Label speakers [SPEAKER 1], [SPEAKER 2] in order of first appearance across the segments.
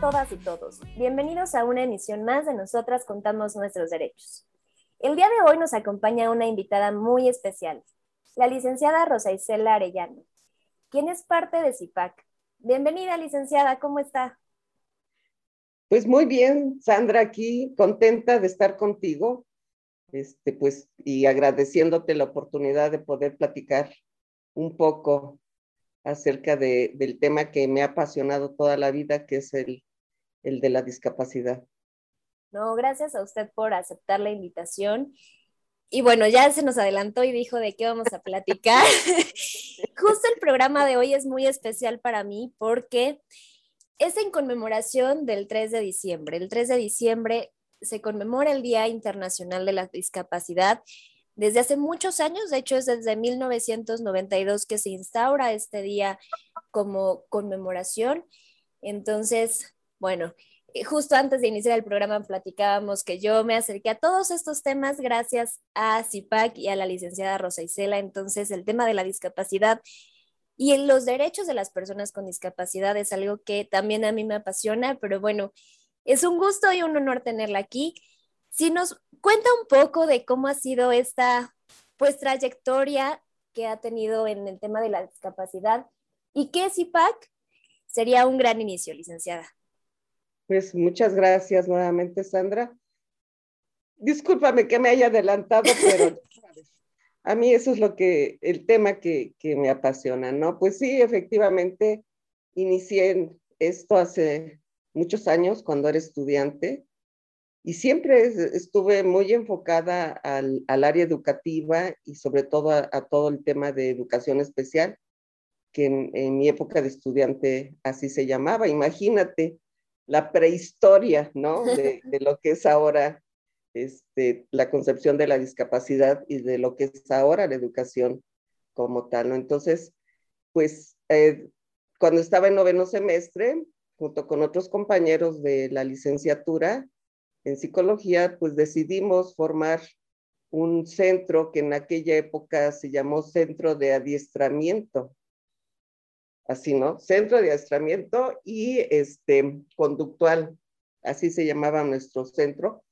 [SPEAKER 1] Todas y todos, bienvenidos a una emisión más de Nosotras Contamos Nuestros Derechos. El día de hoy nos acompaña una invitada muy especial, la licenciada Rosa Isela Arellano, quien es parte de CIPAC. Bienvenida, licenciada, ¿cómo está?
[SPEAKER 2] Pues muy bien, Sandra, aquí contenta de estar contigo, este, pues, y agradeciéndote la oportunidad de poder platicar un poco acerca de, del tema que me ha apasionado toda la vida, que es el, el de la discapacidad.
[SPEAKER 1] No, gracias a usted por aceptar la invitación. Y bueno, ya se nos adelantó y dijo de qué vamos a platicar. Justo el programa de hoy es muy especial para mí porque es en conmemoración del 3 de diciembre. El 3 de diciembre se conmemora el Día Internacional de la Discapacidad desde hace muchos años, de hecho es desde 1992 que se instaura este día como conmemoración. Entonces, bueno, eh, justo antes de iniciar el programa platicábamos que yo me acerqué a todos estos temas gracias a CIPAC y a la licenciada Rosa Isela. Entonces, el tema de la discapacidad y los derechos de las personas con discapacidad es algo que también a mí me apasiona, pero bueno, es un gusto y un honor tenerla aquí. Si nos cuenta un poco de cómo ha sido esta pues trayectoria que ha tenido en el tema de la discapacidad y qué es IPAC, sería un gran inicio, licenciada.
[SPEAKER 2] Pues muchas gracias nuevamente, Sandra. Discúlpame que me haya adelantado, pero a mí eso es lo que, el tema que, que me apasiona, ¿no? Pues sí, efectivamente, inicié esto hace muchos años cuando era estudiante y siempre estuve muy enfocada al, al área educativa y sobre todo a, todo el tema de educación especial, que en, mi época de estudiante así se llamaba. Imagínate la prehistoria, ¿no? De, de, lo que es ahora este, la concepción de la discapacidad y de lo que es ahora la educación como tal, ¿no? Entonces, pues eh, cuando estaba en noveno semestre, junto con otros compañeros de la licenciatura, en psicología, pues decidimos formar un centro que en aquella época se llamó Centro de Adiestramiento. Así, ¿no? Centro de Adiestramiento y este, conductual, así se llamaba nuestro centro,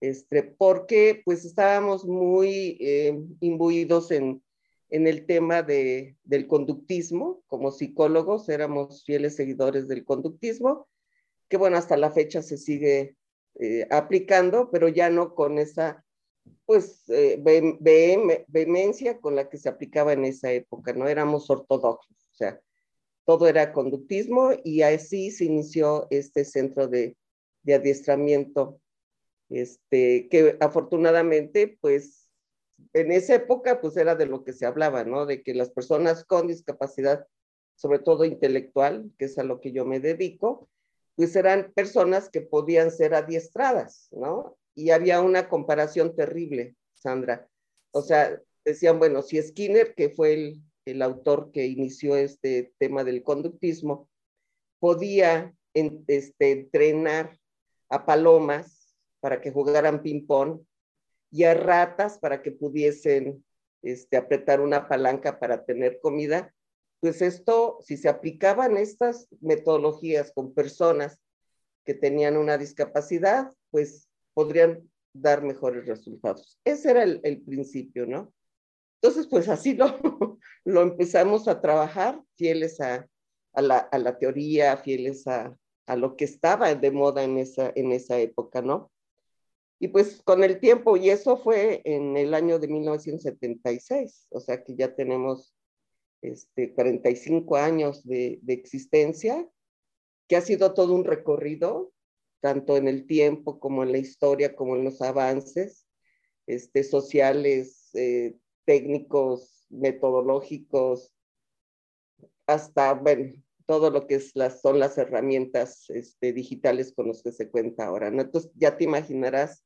[SPEAKER 2] este, porque pues estábamos muy eh, imbuidos en, en el tema de, del conductismo, como psicólogos éramos fieles seguidores del conductismo, que bueno, hasta la fecha se sigue eh, aplicando, pero ya no con esa pues eh, vehemencia con la que se aplicaba en esa época, no éramos ortodoxos, o sea, todo era conductismo y así se inició este centro de, de adiestramiento, este, que afortunadamente, pues en esa época, pues era de lo que se hablaba, ¿no? De que las personas con discapacidad, sobre todo intelectual, que es a lo que yo me dedico, pues eran personas que podían ser adiestradas, ¿no? Y había una comparación terrible, Sandra. O sea, decían, bueno, si Skinner, que fue el, el autor que inició este tema del conductismo, podía este, entrenar a palomas para que jugaran ping-pong y a ratas para que pudiesen este, apretar una palanca para tener comida, pues esto, si se aplicaban estas metodologías con personas que tenían una discapacidad, pues podrían dar mejores resultados. Ese era el, el principio, ¿no? Entonces, pues así lo, lo empezamos a trabajar, fieles a, la, teoría, fieles a, lo que estaba de moda en esa, en esa época, ¿no? Y pues con el tiempo, y eso fue en el año de 1976, o sea que ya tenemos este, 45 años de, de existencia, que ha sido todo un recorrido, tanto en el tiempo como en la historia, como en los avances este, sociales, eh, técnicos, metodológicos, hasta, bueno, todo lo que es las, son las herramientas este, digitales con las que se cuenta ahora, ¿no? Entonces ya te imaginarás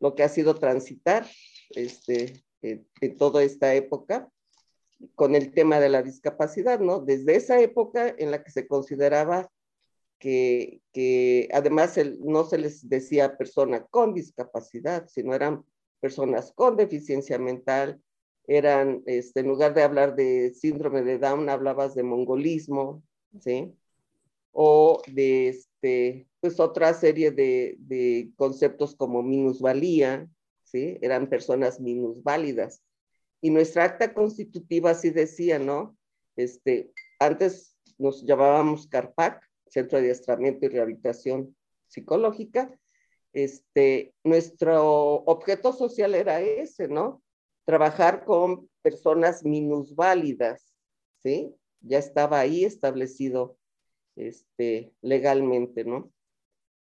[SPEAKER 2] lo que ha sido transitar este, en, en toda esta época con el tema de la discapacidad, ¿no? Desde esa época en la que se consideraba que, que además el, no se les decía persona con discapacidad, sino eran personas con deficiencia mental, eran, este, en lugar de hablar de síndrome de Down, hablabas de mongolismo, ¿sí? o de este, pues otra serie de, de conceptos como minusvalía, ¿sí? Eran personas minusválidas. Y nuestra acta constitutiva así decía, ¿no? Este, antes nos llamábamos CARPAC, Centro de Adiestramiento y Rehabilitación Psicológica. Este, nuestro objeto social era ese, ¿no? Trabajar con personas minusválidas, ¿sí? Ya estaba ahí establecido este, legalmente, ¿no?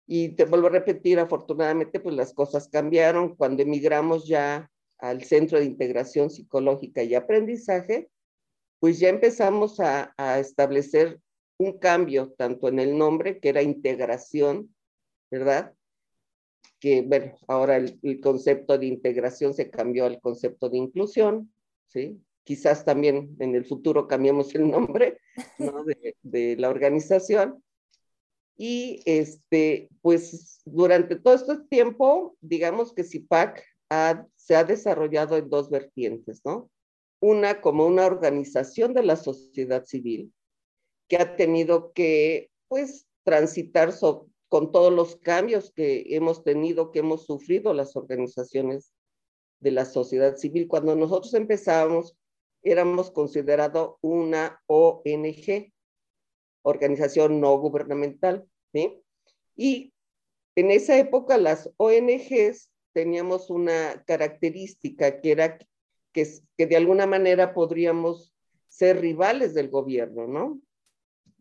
[SPEAKER 2] Y te vuelvo a repetir, afortunadamente, pues las cosas cambiaron. Cuando emigramos ya al Centro de Integración Psicológica y Aprendizaje, pues ya empezamos a, establecer un cambio tanto en el nombre, que era integración, ¿verdad? Que, bueno, ahora el, concepto de integración se cambió al concepto de inclusión, ¿sí? Quizás también en el futuro cambiemos el nombre, ¿no? de, de la organización. Y este, pues durante todo este tiempo, digamos que CIPAC se ha desarrollado en dos vertientes, ¿no? Una como una organización de la sociedad civil que ha tenido que, pues, transitar con todos los cambios que hemos tenido, que hemos sufrido las organizaciones de la sociedad civil. Cuando nosotros empezamos, éramos considerado una ONG, organización no gubernamental, ¿sí? Y en esa época las ONGs teníamos una característica que era que, que de alguna manera podríamos ser rivales del gobierno, ¿no?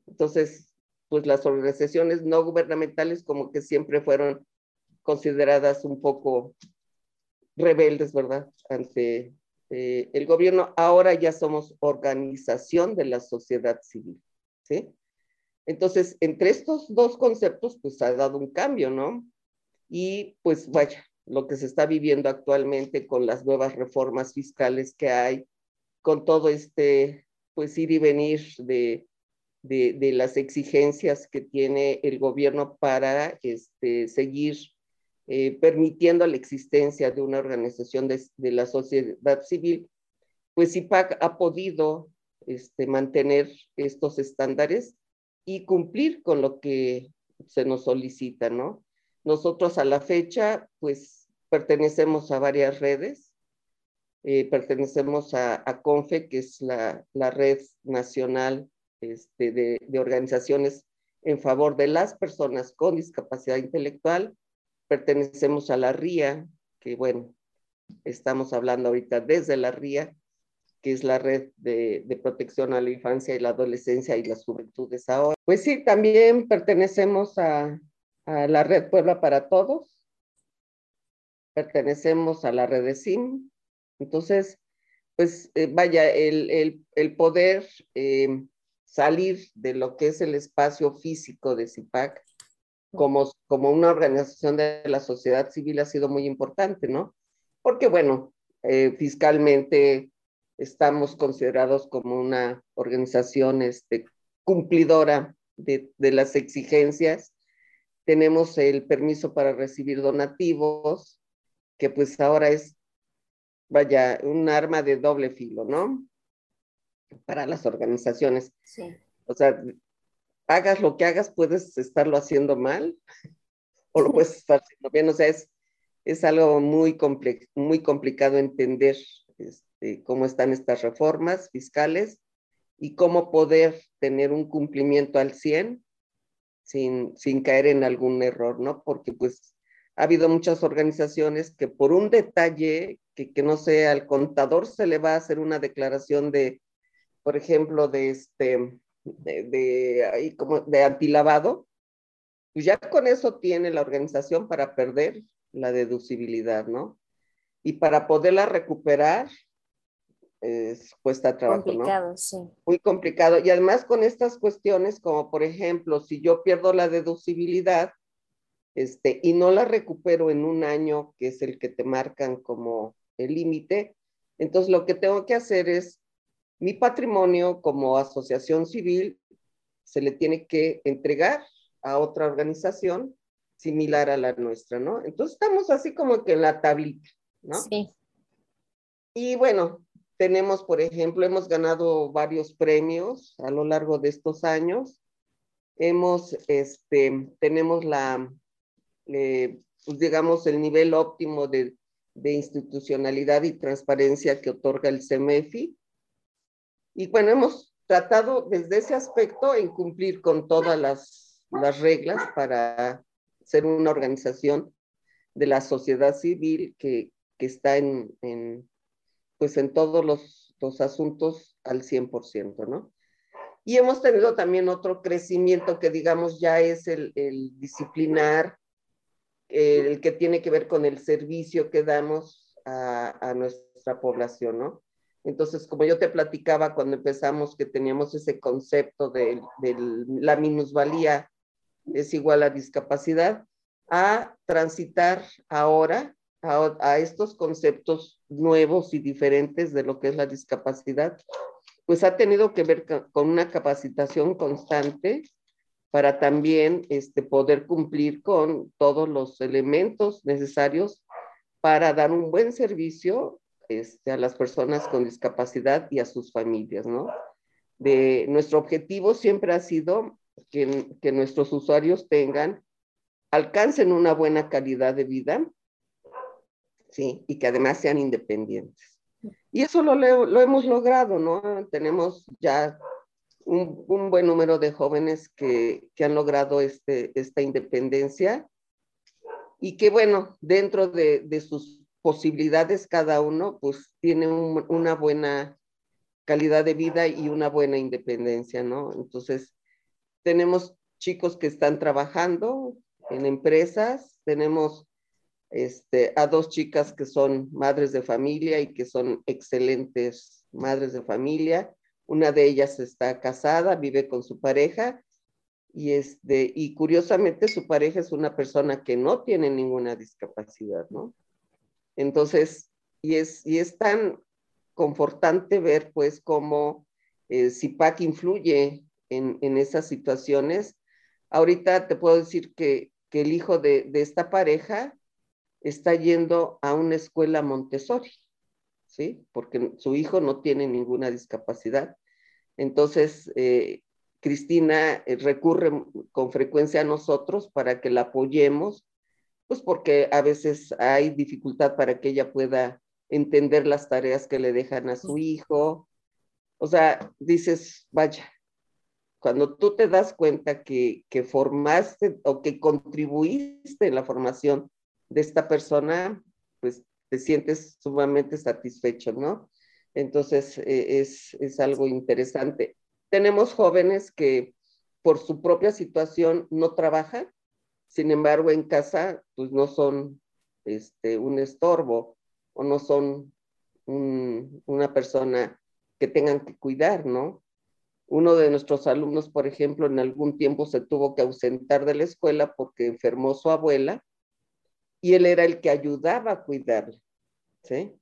[SPEAKER 2] Entonces, pues las organizaciones no gubernamentales como que siempre fueron consideradas un poco rebeldes, ¿verdad? Ante eh, el gobierno. Ahora ya somos organización de la sociedad civil, ¿sí? Entonces, entre estos dos conceptos, pues ha dado un cambio, ¿no? Y pues vaya, lo que se está viviendo actualmente con las nuevas reformas fiscales que hay, con todo este, pues ir y venir de, de, las exigencias que tiene el gobierno para este, seguir eh, permitiendo la existencia de una organización de, la sociedad civil, pues IPAC ha podido este, mantener estos estándares y cumplir con lo que se nos solicita, ¿no? Nosotros a la fecha, pues pertenecemos a varias redes. Eh, pertenecemos a, CONFE, que es la, red nacional este, de, organizaciones en favor de las personas con discapacidad intelectual. Pertenecemos a la RIA, que bueno, estamos hablando ahorita desde la RIA, que es la red de, de, protección a la infancia y la adolescencia y las juventudes ahora. Pues sí, también pertenecemos a, a la red Puebla para Todos, pertenecemos a la red de SIM, entonces, pues eh, vaya, el, el, el poder eh, salir de lo que es el espacio físico de CIPAC como, como una organización de la sociedad civil ha sido muy importante, ¿no? Porque bueno, eh, fiscalmente estamos considerados como una organización este, cumplidora de, de las exigencias tenemos el permiso para recibir donativos, que pues ahora es, vaya, un arma de doble filo, ¿no? Para las organizaciones. Sí. O sea, hagas lo que hagas, puedes estarlo haciendo mal o lo puedes estar haciendo bien. O sea, es, es algo muy, muy complicado entender este, cómo están estas reformas fiscales y cómo poder tener un cumplimiento al 100 sin, sin caer en algún error, ¿no? Porque pues ha habido muchas organizaciones que por un detalle, que, que no sé, al contador se le va a hacer una declaración de, por ejemplo, de este, de, de, ahí como de antilavado, pues ya con eso tiene la organización para perder la deducibilidad, ¿no? Y para poderla recuperar, es, cuesta trabajo, complicado, sí. Muy complicado. Y además con estas cuestiones, como por ejemplo, si yo pierdo la deducibilidad este, y no la recupero en un año, que es el que te marcan como el límite, entonces lo que tengo que hacer es, mi patrimonio como asociación civil se le tiene que entregar a otra organización similar a la nuestra, ¿no? Entonces estamos así como que en la tablita, ¿no? Sí. Y bueno, tenemos, por ejemplo, hemos ganado varios premios a lo largo de estos años. hemos, este, tenemos la, eh, pues digamos, el nivel óptimo de, de, institucionalidad y transparencia que otorga el CEMEFI. Y bueno, hemos tratado desde ese aspecto en cumplir con todas las, las reglas para ser una organización de la sociedad civil que, que está en, en, pues en todos los, los asuntos al 100%, ¿no? Y hemos tenido también otro crecimiento que digamos ya es el, el disciplinar, el que tiene que ver con el servicio que damos a, a, nuestra población, ¿no? Entonces, como yo te platicaba cuando empezamos que teníamos ese concepto de, de la minusvalía es igual a discapacidad, a transitar ahora a, a, estos conceptos nuevos y diferentes de lo que es la discapacidad, pues ha tenido que ver con una capacitación constante para también este, poder cumplir con todos los elementos necesarios para dar un buen servicio este, a las personas con discapacidad y a sus familias, ¿no? De, nuestro objetivo siempre ha sido que, que nuestros usuarios tengan, alcancen una buena calidad de vida, ¿sí? Y que además sean independientes. Y eso lo, lo hemos logrado, ¿no? Tenemos ya un, un, buen número de jóvenes que, que han logrado este, esta independencia y que, bueno, dentro de, de sus posibilidades cada uno, pues tiene un, una buena calidad de vida y una buena independencia, ¿no? Entonces, tenemos chicos que están trabajando en empresas, tenemos este, a dos chicas que son madres de familia y que son excelentes madres de familia. Una de ellas está casada, vive con su pareja y, este, y curiosamente su pareja es una persona que no tiene ninguna discapacidad, ¿no? Entonces, y es, y es tan confortante ver pues cómo eh, CIPAC influye en, en, esas situaciones. Ahorita te puedo decir que, que el hijo de, de esta pareja está yendo a una escuela Montessori, ¿sí? Porque su hijo no tiene ninguna discapacidad. Entonces, eh, Cristina eh, recurre con frecuencia a nosotros para que la apoyemos, pues porque a veces hay dificultad para que ella pueda entender las tareas que le dejan a su hijo. O sea, dices, vaya, cuando tú te das cuenta que, que formaste o que contribuiste en la formación de esta persona, pues te sientes sumamente satisfecho, ¿no? Entonces eh, es, es, algo interesante. Tenemos jóvenes que por su propia situación no trabajan, sin embargo en casa pues no son este, un estorbo o no son un, una persona que tengan que cuidar, ¿no? Uno de nuestros alumnos, por ejemplo, en algún tiempo se tuvo que ausentar de la escuela porque enfermó su abuela y él era el que ayudaba a cuidarla, ¿sí?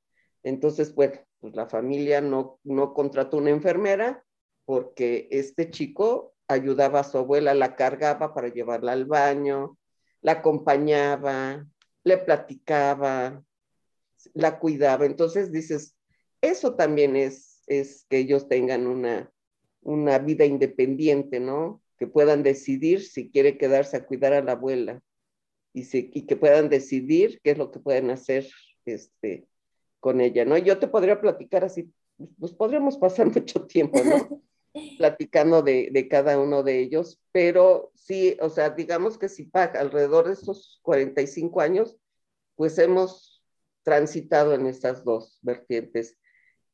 [SPEAKER 2] Entonces, bueno, pues la familia no, no contrató una enfermera porque este chico ayudaba a su abuela, la cargaba para llevarla al baño, la acompañaba, le platicaba, la cuidaba. Entonces dices, eso también es, es que ellos tengan una, una vida independiente, ¿no? Que puedan decidir si quiere quedarse a cuidar a la abuela y, se, y que puedan decidir qué es lo que pueden hacer este, con ella, ¿no? Yo te podría platicar así, pues podríamos pasar mucho tiempo, ¿no? Platicando de, de, cada uno de ellos, pero sí, o sea, digamos que si paga alrededor de estos 45 años, pues hemos transitado en estas dos vertientes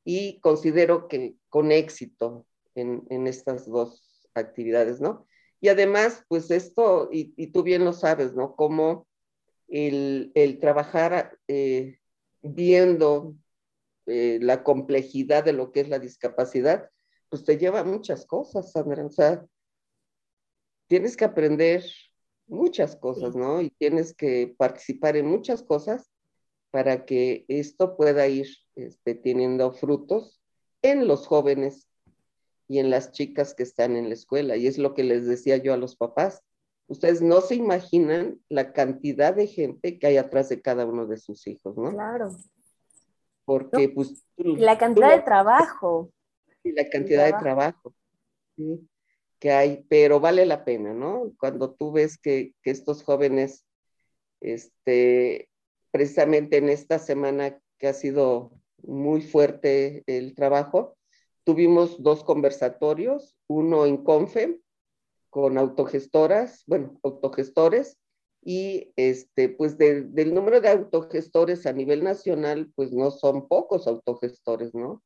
[SPEAKER 2] y considero que con éxito en, en estas dos actividades, ¿no? Y además, pues esto, y, y tú bien lo sabes, ¿no? Como el, el trabajar eh, viendo eh, la complejidad de lo que es la discapacidad, pues te lleva a muchas cosas, Sandra. O sea, tienes que aprender muchas cosas, ¿no? Y tienes que participar en muchas cosas para que esto pueda ir este, teniendo frutos en los jóvenes y en las chicas que están en la escuela. Y es lo que les decía yo a los papás. Ustedes no se imaginan la cantidad de gente que hay atrás de cada uno de sus hijos, ¿no?
[SPEAKER 1] Claro.
[SPEAKER 2] Porque, no, pues.
[SPEAKER 1] la cantidad tú, de trabajo.
[SPEAKER 2] Y la cantidad de trabajo. ¿sí? que hay, pero vale la pena, ¿no? Cuando tú ves que, que estos jóvenes, este, precisamente en esta semana que ha sido muy fuerte el trabajo, tuvimos dos conversatorios, uno en CONFE con autogestoras, bueno, autogestores, y este, pues del número de autogestores a nivel nacional, pues no son pocos autogestores, ¿no?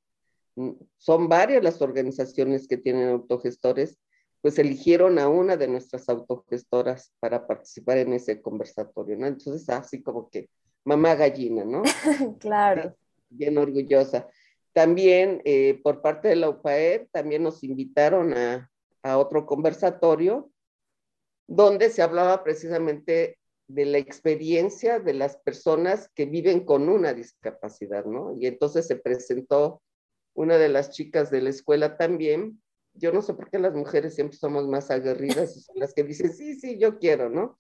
[SPEAKER 2] Son varias las organizaciones que tienen autogestores, pues eligieron a una de nuestras autogestoras para participar en ese conversatorio, ¿no? Entonces, así como que mamá gallina, ¿no?
[SPEAKER 1] claro.
[SPEAKER 2] Bien orgullosa. También eh, por parte de la UPAER, también nos invitaron a, a otro conversatorio donde se hablaba precisamente de la experiencia de las personas que viven con una discapacidad, ¿no? Y entonces se presentó una de las chicas de la escuela también. Yo no sé por qué las mujeres siempre somos más aguerridas y son las que dicen, sí, sí, yo quiero, ¿no?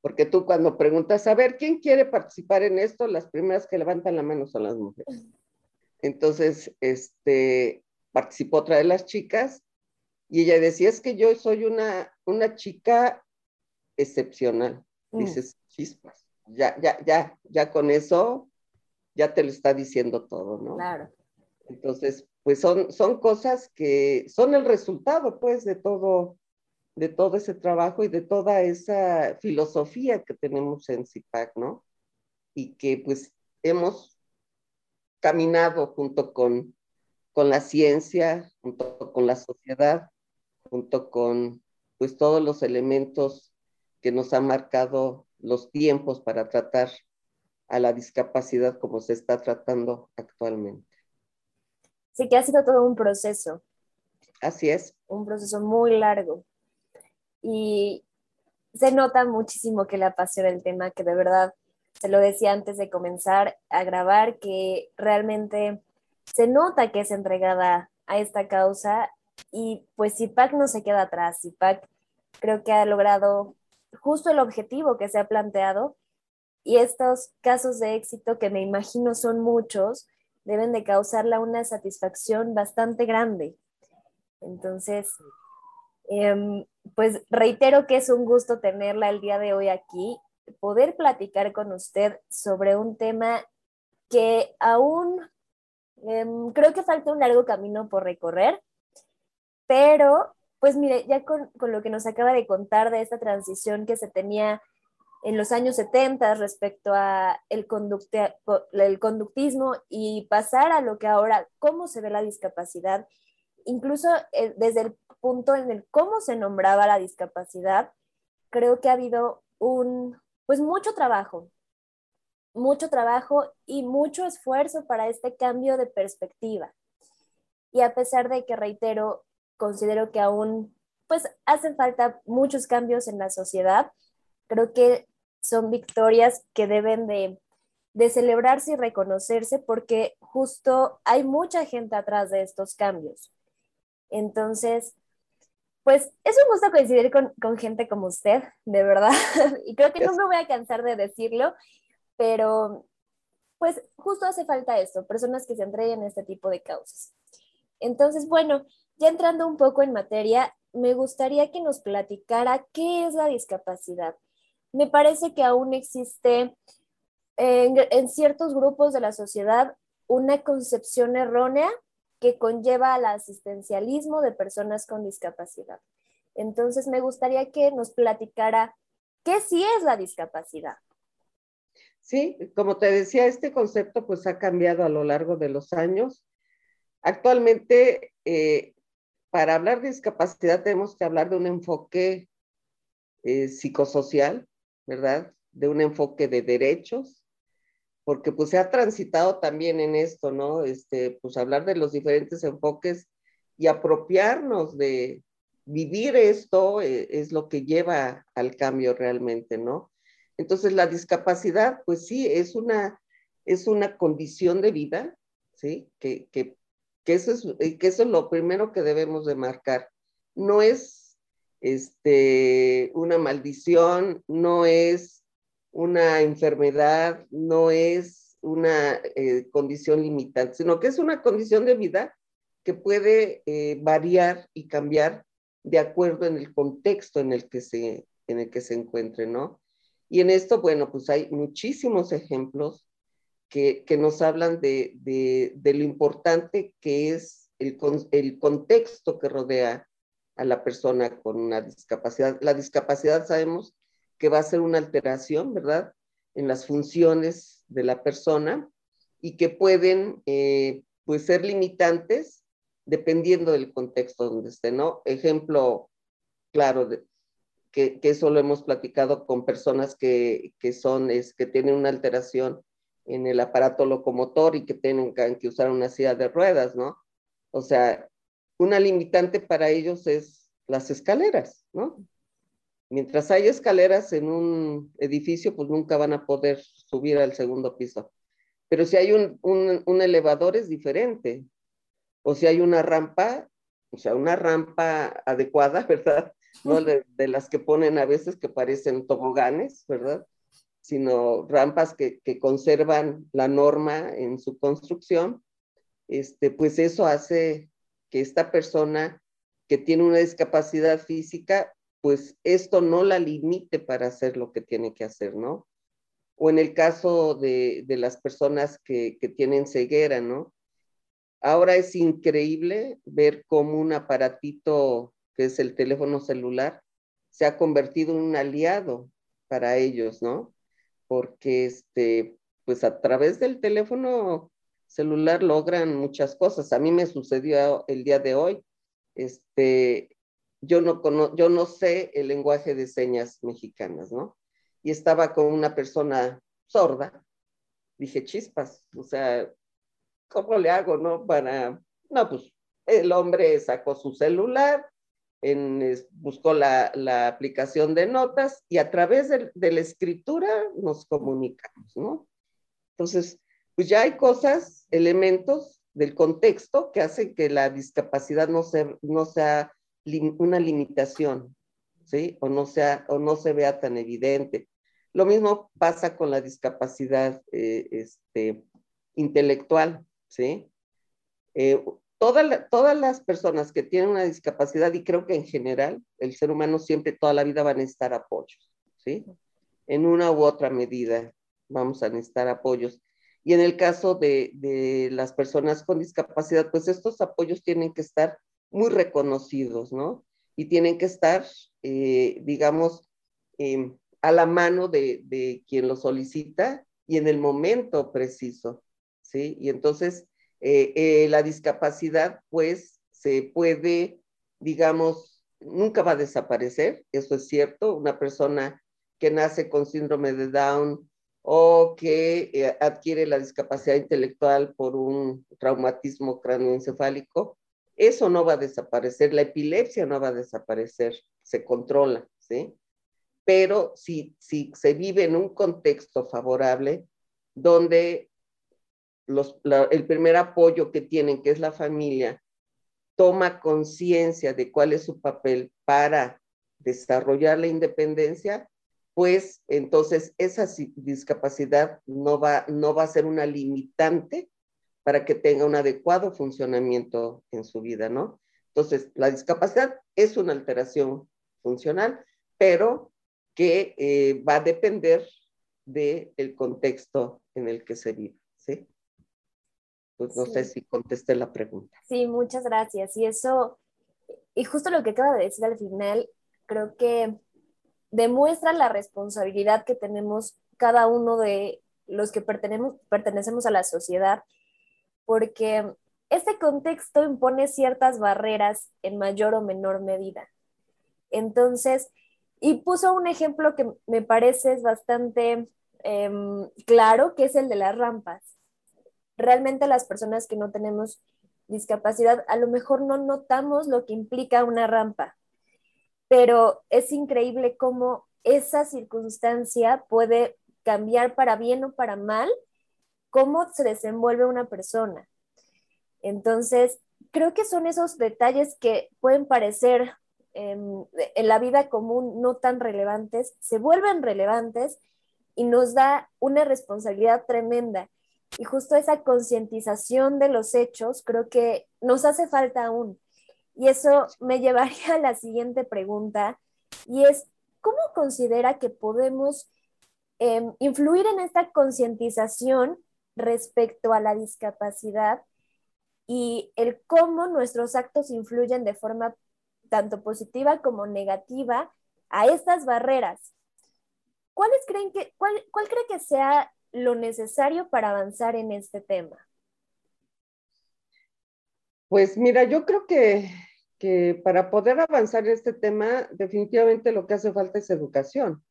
[SPEAKER 2] Porque tú cuando preguntas, a ver, ¿quién quiere participar en esto? Las primeras que levantan la mano son las mujeres. Entonces, este, participó otra de las chicas y ella decía, es que yo soy una, una chica excepcional. Mm. Dices, chispas. Ya, ya, ya, ya con eso, ya te lo está diciendo todo, ¿no?
[SPEAKER 1] Claro.
[SPEAKER 2] Entonces, pues son, son cosas que son el resultado, pues, de todo, de todo ese trabajo y de toda esa filosofía que tenemos en CIPAC, ¿no? Y que, pues, hemos caminado junto con, con la ciencia, junto con la sociedad, junto con pues todos los elementos que nos han marcado los tiempos para tratar a la discapacidad como se está tratando actualmente.
[SPEAKER 1] Sí, que ha sido todo un proceso.
[SPEAKER 2] Así es.
[SPEAKER 1] Un proceso muy largo. Y se nota muchísimo que le apasiona el tema, que de verdad, se lo decía antes de comenzar a grabar, que realmente se nota que es entregada a esta causa y pues CIPAC no se queda atrás, CIPAC creo que ha logrado justo el objetivo que se ha planteado y estos casos de éxito que me imagino son muchos, deben de causarla una satisfacción bastante grande. Entonces, em, pues reitero que es un gusto tenerla el día de hoy aquí, poder platicar con usted sobre un tema que aún em, creo que falta un largo camino por recorrer, pero, pues mire, ya con, lo que nos acaba de contar de esta transición que se tenía en los años 70 respecto a el, el conductismo y pasar a lo que ahora, cómo se ve la discapacidad, incluso eh, desde el punto en el cómo se nombraba la discapacidad, creo que ha habido un, pues mucho trabajo, mucho trabajo y mucho esfuerzo para este cambio de perspectiva. Y a pesar de que, reitero, considero que aún pues hacen falta muchos cambios en la sociedad. Creo que son victorias que deben de, de celebrarse y reconocerse porque justo hay mucha gente atrás de estos cambios. Entonces, pues es un gusto coincidir con, con, gente como usted, de verdad. Y creo que no me voy a cansar de decirlo, pero pues justo hace falta esto, personas que se entreguen a este tipo de causas. Entonces, bueno, ya entrando un poco en materia, me gustaría que nos platicara qué es la discapacidad. Me parece que aún existe en, ciertos grupos de la sociedad una concepción errónea que conlleva al asistencialismo de personas con discapacidad. Entonces, me gustaría que nos platicara qué sí es la discapacidad.
[SPEAKER 2] Sí, como te decía, este concepto pues ha cambiado a lo largo de los años. Actualmente eh, para hablar de discapacidad tenemos que hablar de un enfoque eh, psicosocial, ¿verdad? De un enfoque de derechos, porque pues se ha transitado también en esto, ¿no? Este, pues hablar de los diferentes enfoques y apropiarnos de vivir esto eh, es lo que lleva al cambio realmente, ¿no? Entonces la discapacidad, pues sí, es una, es una condición de vida, ¿sí? Que, que que eso es, que eso es lo primero que debemos de marcar. No es este, una maldición, no es una enfermedad, no es una eh, condición limitante, sino que es una condición de vida que puede eh, variar y cambiar de acuerdo en el contexto en el que se, en el que se encuentre, ¿no? Y en esto, bueno, pues hay muchísimos ejemplos que, que nos hablan de, de, lo importante que es el, el contexto que rodea a la persona con una discapacidad. La discapacidad sabemos que va a ser una alteración, ¿verdad? En las funciones de la persona y que pueden, eh, pues, ser limitantes dependiendo del contexto donde esté, ¿no? Ejemplo claro, que, que, eso lo hemos platicado con personas que, que son, es, que tienen una alteración en el aparato locomotor y que tienen que usar una silla de ruedas, ¿no? O sea, una limitante para ellos es las escaleras, ¿no? Mientras hay escaleras en un edificio, pues nunca van a poder subir al segundo piso. Pero si hay un, un, elevador es diferente. O si hay una rampa, o sea, una rampa adecuada, ¿verdad? No de, de las que ponen a veces que parecen toboganes, ¿verdad? Sino rampas que, que conservan la norma en su construcción. Este, pues eso hace que esta persona que tiene una discapacidad física pues esto no la limite para hacer lo que tiene que hacer, ¿no? O en el caso de, de las personas que, que, tienen ceguera, ¿no? Ahora es increíble ver cómo un aparatito que es el teléfono celular se ha convertido en un aliado para ellos, ¿no? Porque este, pues a través del teléfono celular logran muchas cosas. A mí me sucedió el día de hoy. Este, yo no, cono yo no sé el lenguaje de señas mexicanas, ¿no? Y estaba con una persona sorda. Dije, chispas, o sea, ¿cómo le hago, no? Para, no, pues el hombre sacó su celular, en, buscó la, la, aplicación de notas y a través de, de, la escritura nos comunicamos, ¿no? Entonces, pues ya hay cosas, elementos del contexto que hacen que la discapacidad no, se, no sea una limitación, ¿sí? O no, sea, o no se vea tan evidente. Lo mismo pasa con la discapacidad eh, este, intelectual, ¿sí? Eh, todas las personas que tienen una discapacidad, y creo que en general el ser humano siempre toda la vida va a necesitar apoyos, ¿sí? En una u otra medida vamos a necesitar apoyos. Y en el caso de, de las personas con discapacidad, pues estos apoyos tienen que estar muy reconocidos, ¿no? Y tienen que estar, eh, digamos, eh, a la mano de, de, quien lo solicita y en el momento preciso, ¿sí? Y entonces eh, la discapacidad, pues, se puede, digamos, nunca va a desaparecer, eso es cierto, una persona que nace con síndrome de Down o que adquiere la discapacidad intelectual por un traumatismo cráneoencefálico, eso no va a desaparecer, la epilepsia no va a desaparecer, se controla, ¿sí? Pero si, si se vive en un contexto favorable, donde los, el primer apoyo que tienen, que es la familia, toma conciencia de cuál es su papel para desarrollar la independencia, pues entonces esa discapacidad no va, no va a ser una limitante para que tenga un adecuado funcionamiento en su vida, ¿no? Entonces, la discapacidad es una alteración funcional, pero que eh, va a depender del el contexto en el que se vive, ¿sí? Pues no sí. sé si contesté la pregunta.
[SPEAKER 1] Sí, muchas gracias. Y eso, y justo lo que acaba de decir al final, creo que demuestra la responsabilidad que tenemos cada uno de los que pertenecemos, a la sociedad porque este contexto impone ciertas barreras en mayor o menor medida. Entonces, y puso un ejemplo que me parece es bastante eh, claro, que es el de las rampas. Realmente las personas que no tenemos discapacidad, a lo mejor no notamos lo que implica una rampa, pero es increíble cómo esa circunstancia puede cambiar para bien o para mal cómo se desenvuelve una persona. Entonces, creo que son esos detalles que pueden parecer eh, en la vida común no tan relevantes, se vuelven relevantes y nos da una responsabilidad tremenda. Y justo esa concientización de los hechos creo que nos hace falta aún. Y eso me llevaría a la siguiente pregunta, y es, ¿cómo considera que podemos em, influir en esta concientización respecto a la discapacidad y el cómo nuestros actos influyen de forma tanto positiva como negativa a estas barreras. ¿Cuáles creen que, cuál, ¿Cuál cree que sea lo necesario para avanzar en este tema?
[SPEAKER 2] Pues mira, yo creo que, que para poder avanzar en este tema, definitivamente lo que hace falta es educación,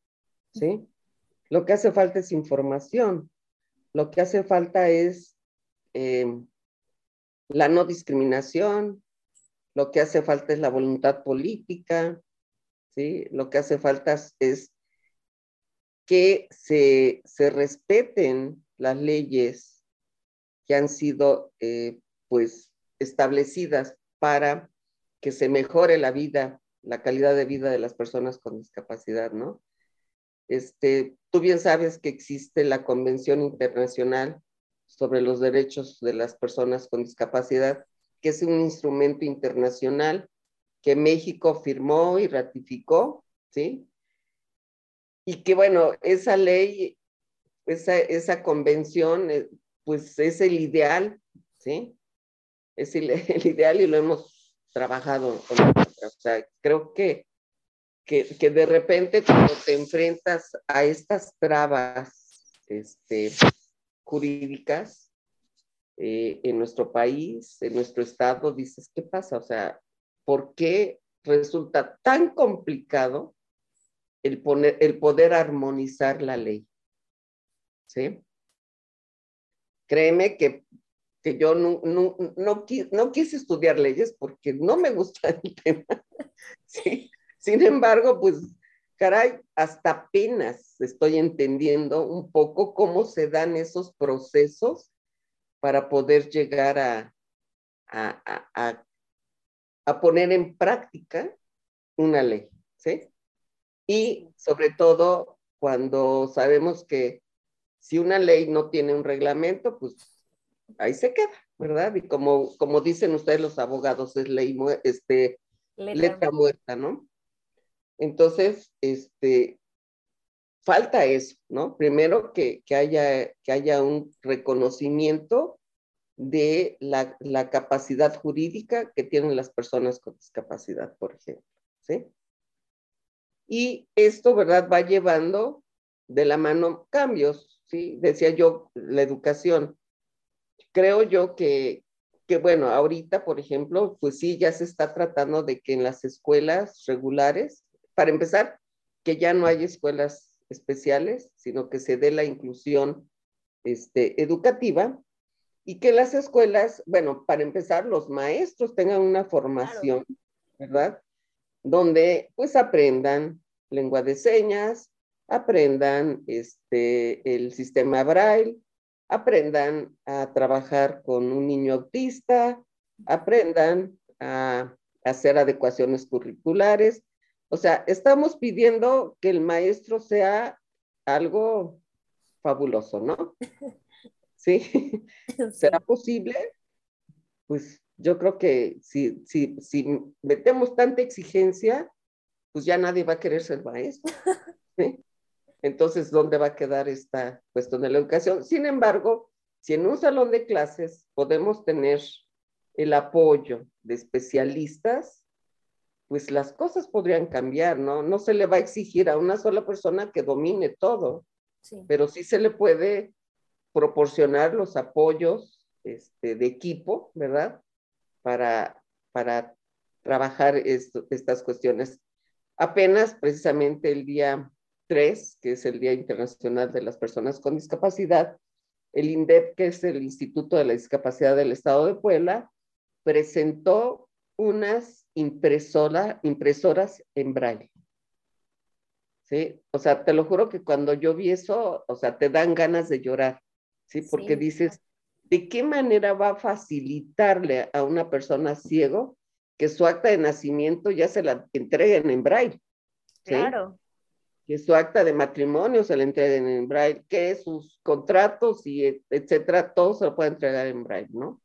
[SPEAKER 2] ¿sí? Lo que hace falta es información, lo que hace falta es eh, la no discriminación, lo que hace falta es la voluntad política, ¿sí? Lo que hace falta es que se, respeten las leyes que han sido eh, pues establecidas para que se mejore la vida, la calidad de vida de las personas con discapacidad, ¿no? Este, tú bien sabes que existe la Convención Internacional sobre los Derechos de las Personas con Discapacidad, que es un instrumento internacional que México firmó y ratificó, ¿sí? Y que bueno, esa ley, esa, esa convención, eh, pues es el ideal, ¿sí? Es el, ideal y lo hemos trabajado. O sea, creo que, que, que, de repente cuando te enfrentas a estas trabas este, jurídicas eh, en nuestro país, en nuestro estado, dices, ¿qué pasa? O sea, ¿por qué resulta tan complicado el, poner, el poder armonizar la ley. ¿Sí? Créeme que, que yo no, no, no, no, quise estudiar leyes porque no me gusta el tema. Sin embargo, pues, caray, hasta apenas estoy entendiendo un poco cómo se dan esos procesos para poder llegar a, a, a, a poner en práctica una ley. ¿sí? Y sobre todo cuando sabemos que si una ley no tiene un reglamento, pues ahí se queda, ¿verdad? Y como, como dicen ustedes los abogados, es ley, este, letra. muerta, ¿no? Entonces, este, falta eso, ¿no? Primero que, haya, que haya un reconocimiento de la, la, capacidad jurídica que tienen las personas con discapacidad, por ejemplo, ¿sí? Y esto, ¿verdad? Va llevando de la mano cambios, ¿sí? Decía yo, la educación. Creo yo que, que, bueno, ahorita, por ejemplo, pues sí, ya se está tratando de que en las escuelas regulares, para empezar, que ya no hay escuelas especiales, sino que se dé la inclusión este, educativa y que las escuelas, bueno, para empezar, los maestros tengan una formación, ¿verdad? donde pues aprendan lengua de señas, aprendan este, el sistema braille, aprendan a trabajar con un niño autista, aprendan a hacer adecuaciones curriculares. O sea, estamos pidiendo que el maestro sea algo fabuloso, ¿no? ¿Sí? ¿Será posible? Pues yo creo que si, si, si metemos tanta exigencia, pues ya nadie va a querer ser maestro. Entonces, ¿dónde va a quedar esta cuestión de la educación? Sin embargo, si en un salón de clases podemos tener el apoyo de especialistas, pues las cosas podrían cambiar, ¿no? No se le va a exigir a una sola persona que domine todo, pero sí se le puede proporcionar los apoyos este, de equipo, ¿verdad? para, para trabajar estas cuestiones. Apenas precisamente el día 3, que es el Día Internacional de las Personas con Discapacidad, el INDEP, que es el Instituto de la Discapacidad del Estado de Puebla, presentó unas impresora, impresoras en braille. ¿Sí? O sea, te lo juro que cuando yo vi eso, o sea, te dan ganas de llorar, ¿sí? Porque dices, ¿de qué manera va a facilitarle a una persona ciego que su acta de nacimiento ya se la entreguen en braille?
[SPEAKER 1] Claro.
[SPEAKER 2] Que su acta de matrimonio se le entreguen en braille, que sus contratos y etcétera, todo se lo puede entregar en braille, ¿no?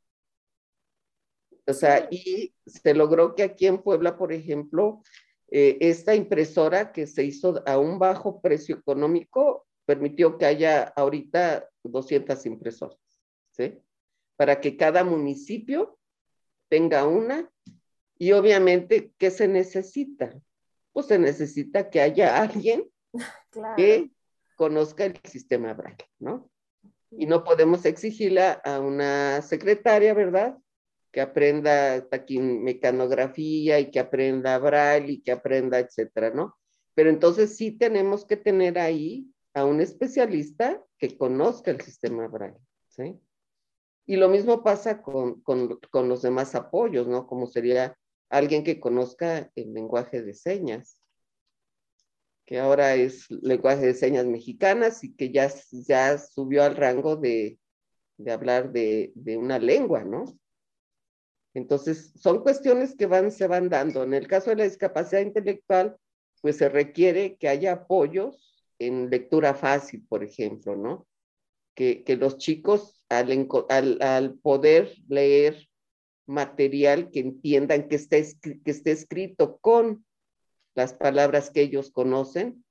[SPEAKER 2] O sea, y se logró que aquí en Puebla, por ejemplo, eh, esta impresora que se hizo a un bajo precio económico permitió que haya ahorita 200 impresoras, ¿sí? Para que cada municipio tenga una y obviamente, ¿qué se necesita? Pues se necesita que haya alguien que conozca el sistema Braille, ¿no? Y no podemos exigirle a una secretaria, ¿verdad? Que aprenda mecanografía y que aprenda Braille y que aprenda, etcétera, ¿no? Pero entonces sí tenemos que tener ahí a un especialista que conozca el sistema Braille, ¿sí? Y lo mismo pasa con, con, con los demás apoyos, ¿no? Como sería alguien que conozca el lenguaje de señas, que ahora es lenguaje de señas mexicanas y que ya, ya subió al rango de, de hablar de, de, una lengua, ¿no? Entonces, son cuestiones que van, se van dando. En el caso de la discapacidad intelectual, pues se requiere que haya apoyos en lectura fácil, por ejemplo, ¿no? Que, que los chicos, al, al, poder leer material que entiendan que esté, que esté escrito con las palabras que ellos conocen,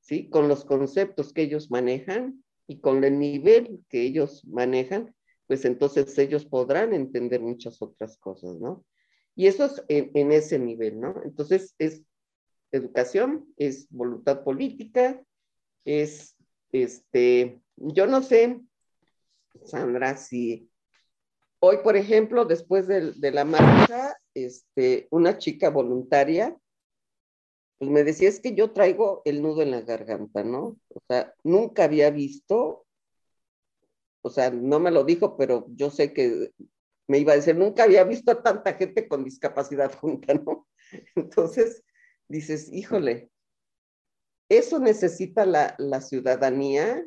[SPEAKER 2] ¿sí? con los conceptos que ellos manejan y con el nivel que ellos manejan, pues entonces ellos podrán entender muchas otras cosas, ¿no? Y eso es en, en ese nivel, ¿no? Entonces es educación, es voluntad política, es, este, yo no sé, Sandra, si Hoy, por ejemplo, después de, la marcha, este, una chica voluntaria pues me decía, es que yo traigo el nudo en la garganta, ¿no? O sea, nunca había visto, o sea, no me lo dijo, pero yo sé que me iba a decir, nunca había visto a tanta gente con discapacidad junta, ¿no? Entonces, dices, híjole, eso necesita la, la ciudadanía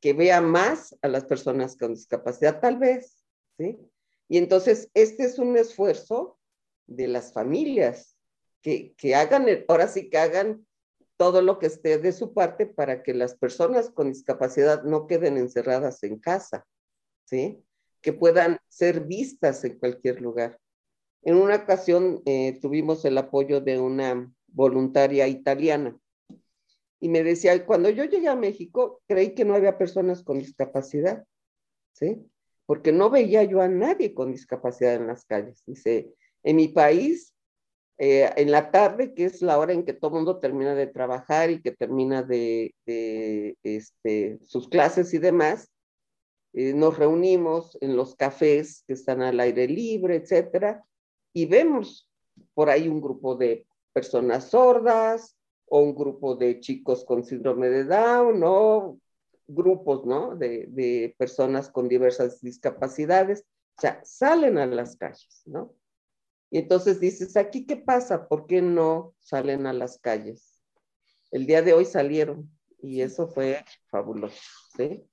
[SPEAKER 2] que vea más a las personas con discapacidad, tal vez, ¿sí? Y entonces, este es un esfuerzo de las familias, que, hagan, ahora sí que hagan todo lo que esté de su parte para que las personas con discapacidad no queden encerradas en casa, ¿sí? Que puedan ser vistas en cualquier lugar. En una ocasión eh, tuvimos el apoyo de una voluntaria italiana y me decía, cuando yo llegué a México, creí que no había personas con discapacidad, ¿sí? porque no veía yo a nadie con discapacidad en las calles. Dice, en mi país, eh, en la tarde, que es la hora en que todo el mundo termina de trabajar y que termina de, este, sus clases y demás, eh, nos reunimos en los cafés que están al aire libre, etcétera, y vemos por ahí un grupo de personas sordas o un grupo de chicos con síndrome de Down o grupos, ¿no? De, de, personas con diversas discapacidades, o sea, salen a las calles, ¿no? Y entonces dices, ¿aquí qué pasa? ¿Por qué no salen a las calles? El día de hoy salieron y eso fue fabuloso, ¿sí?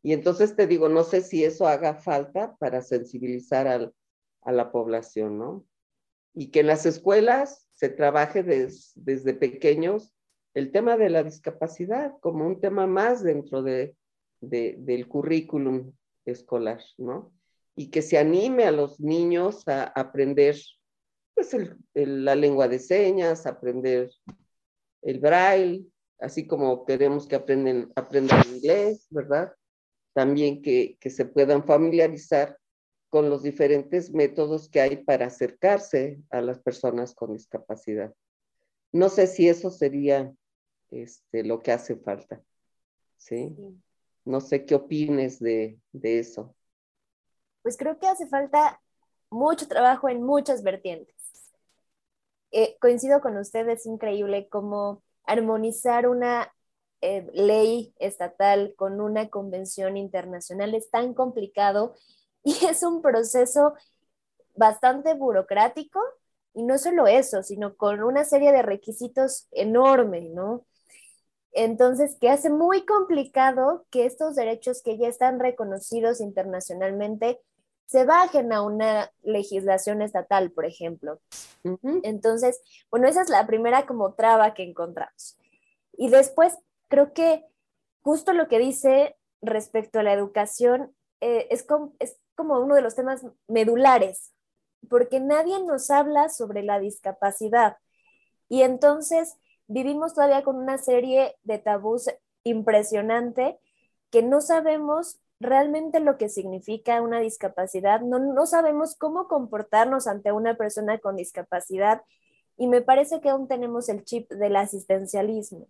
[SPEAKER 2] Y entonces te digo, no sé si eso haga falta para sensibilizar al, a la población, ¿no? Y que en las escuelas se trabaje desde pequeños el tema de la discapacidad como un tema más dentro de, del currículum escolar, ¿no? Y que se anime a los niños a aprender pues, la lengua de señas, aprender el braille, así como queremos que aprenden, aprendan inglés, ¿verdad? También que, que se puedan familiarizar con los diferentes métodos que hay para acercarse a las personas con discapacidad. No sé si eso sería este, lo que hace falta. ¿sí? No sé qué opines de, de eso.
[SPEAKER 1] Pues creo que hace falta mucho trabajo en muchas vertientes. Eh, coincido con usted, es increíble cómo armonizar una eh, ley estatal con una convención internacional es tan complicado y es un proceso bastante burocrático y no solo eso, sino con una serie de requisitos enormes, ¿no? Entonces, que hace muy complicado que estos derechos que ya están reconocidos internacionalmente se bajen a una legislación estatal, por ejemplo. Entonces, bueno, esa es la primera como traba que encontramos. Y después, creo que justo lo que dice respecto a la educación eh, es, es como uno de los temas medulares, porque nadie nos habla sobre la discapacidad. Y entonces vivimos todavía con una serie de tabús impresionante que no sabemos realmente lo que significa una discapacidad, no, no sabemos cómo comportarnos ante una persona con discapacidad y me parece que aún tenemos el chip del asistencialismo.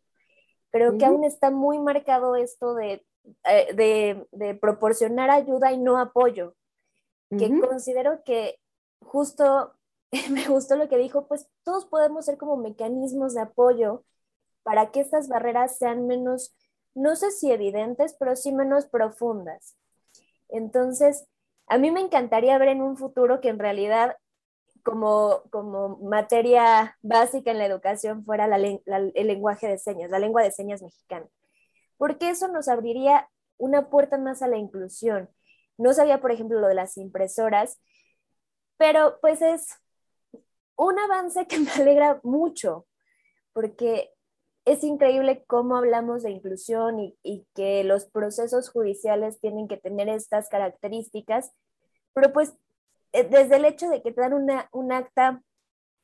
[SPEAKER 1] Creo que aún está muy marcado esto de, eh, de, proporcionar ayuda y no apoyo, que considero que justo me gustó lo que dijo, pues todos podemos ser como mecanismos de apoyo para que estas barreras sean menos, no sé si evidentes, pero sí menos profundas. Entonces, a mí me encantaría ver en un futuro que en realidad como, como materia básica en la educación fuera el lenguaje de señas, la lengua de señas mexicana, porque eso nos abriría una puerta más a la inclusión. No sabía, por ejemplo, lo de las impresoras, pero pues es un avance que me alegra mucho, porque es increíble cómo hablamos de inclusión y, que los procesos judiciales tienen que tener estas características, pero pues eh, desde el hecho de que te dan una, un acta,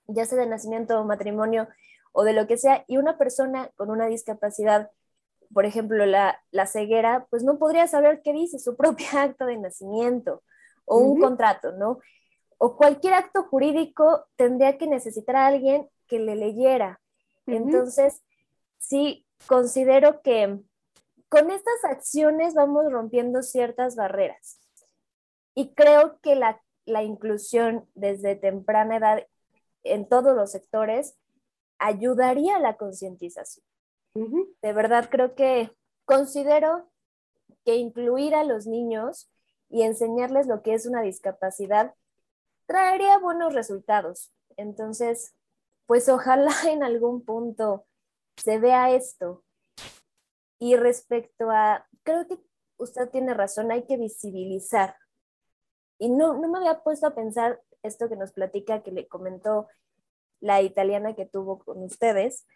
[SPEAKER 1] ya sea de nacimiento o matrimonio o de lo que sea, y una persona con una discapacidad, por ejemplo, la, la ceguera, pues no podría saber qué dice su propia acta de nacimiento o un contrato, ¿no? O cualquier acto jurídico tendría que necesitar a alguien que le leyera. Entonces, sí considero que con estas acciones vamos rompiendo ciertas barreras. Y creo que la, inclusión desde temprana edad en todos los sectores ayudaría a la concientización. De verdad, creo que considero que incluir a los niños y enseñarles lo que es una discapacidad traería buenos resultados. Entonces, pues ojalá en algún punto se vea esto. Y respecto a, creo que usted tiene razón, hay que visibilizar. Y no, no me había puesto a pensar esto que nos platica, que le comentó la italiana que tuvo con ustedes,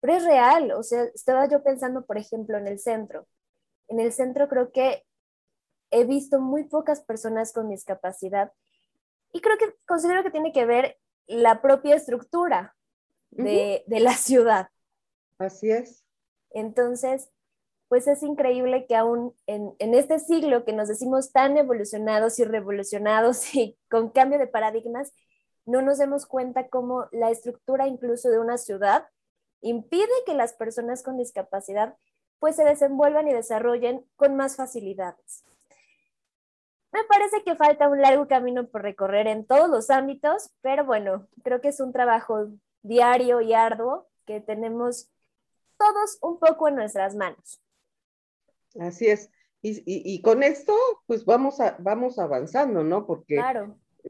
[SPEAKER 1] pero es real, o sea, estaba yo pensando, por ejemplo, en el centro. En el centro creo que he visto muy pocas personas con discapacidad y creo que considero que tiene que ver la propia estructura de, de la ciudad.
[SPEAKER 2] Así es.
[SPEAKER 1] Entonces, pues es increíble que aún en, este siglo que nos decimos tan evolucionados y revolucionados y con cambio de paradigmas, no nos demos cuenta cómo la estructura incluso de una ciudad impide que las personas con discapacidad pues se desenvuelvan y desarrollen con más facilidades. Me parece que falta un largo camino por recorrer en todos los ámbitos, pero bueno, creo que es un trabajo diario y arduo que tenemos todos un poco en nuestras manos.
[SPEAKER 2] Así es. Y, con esto, pues vamos, a, vamos avanzando, ¿no? Porque,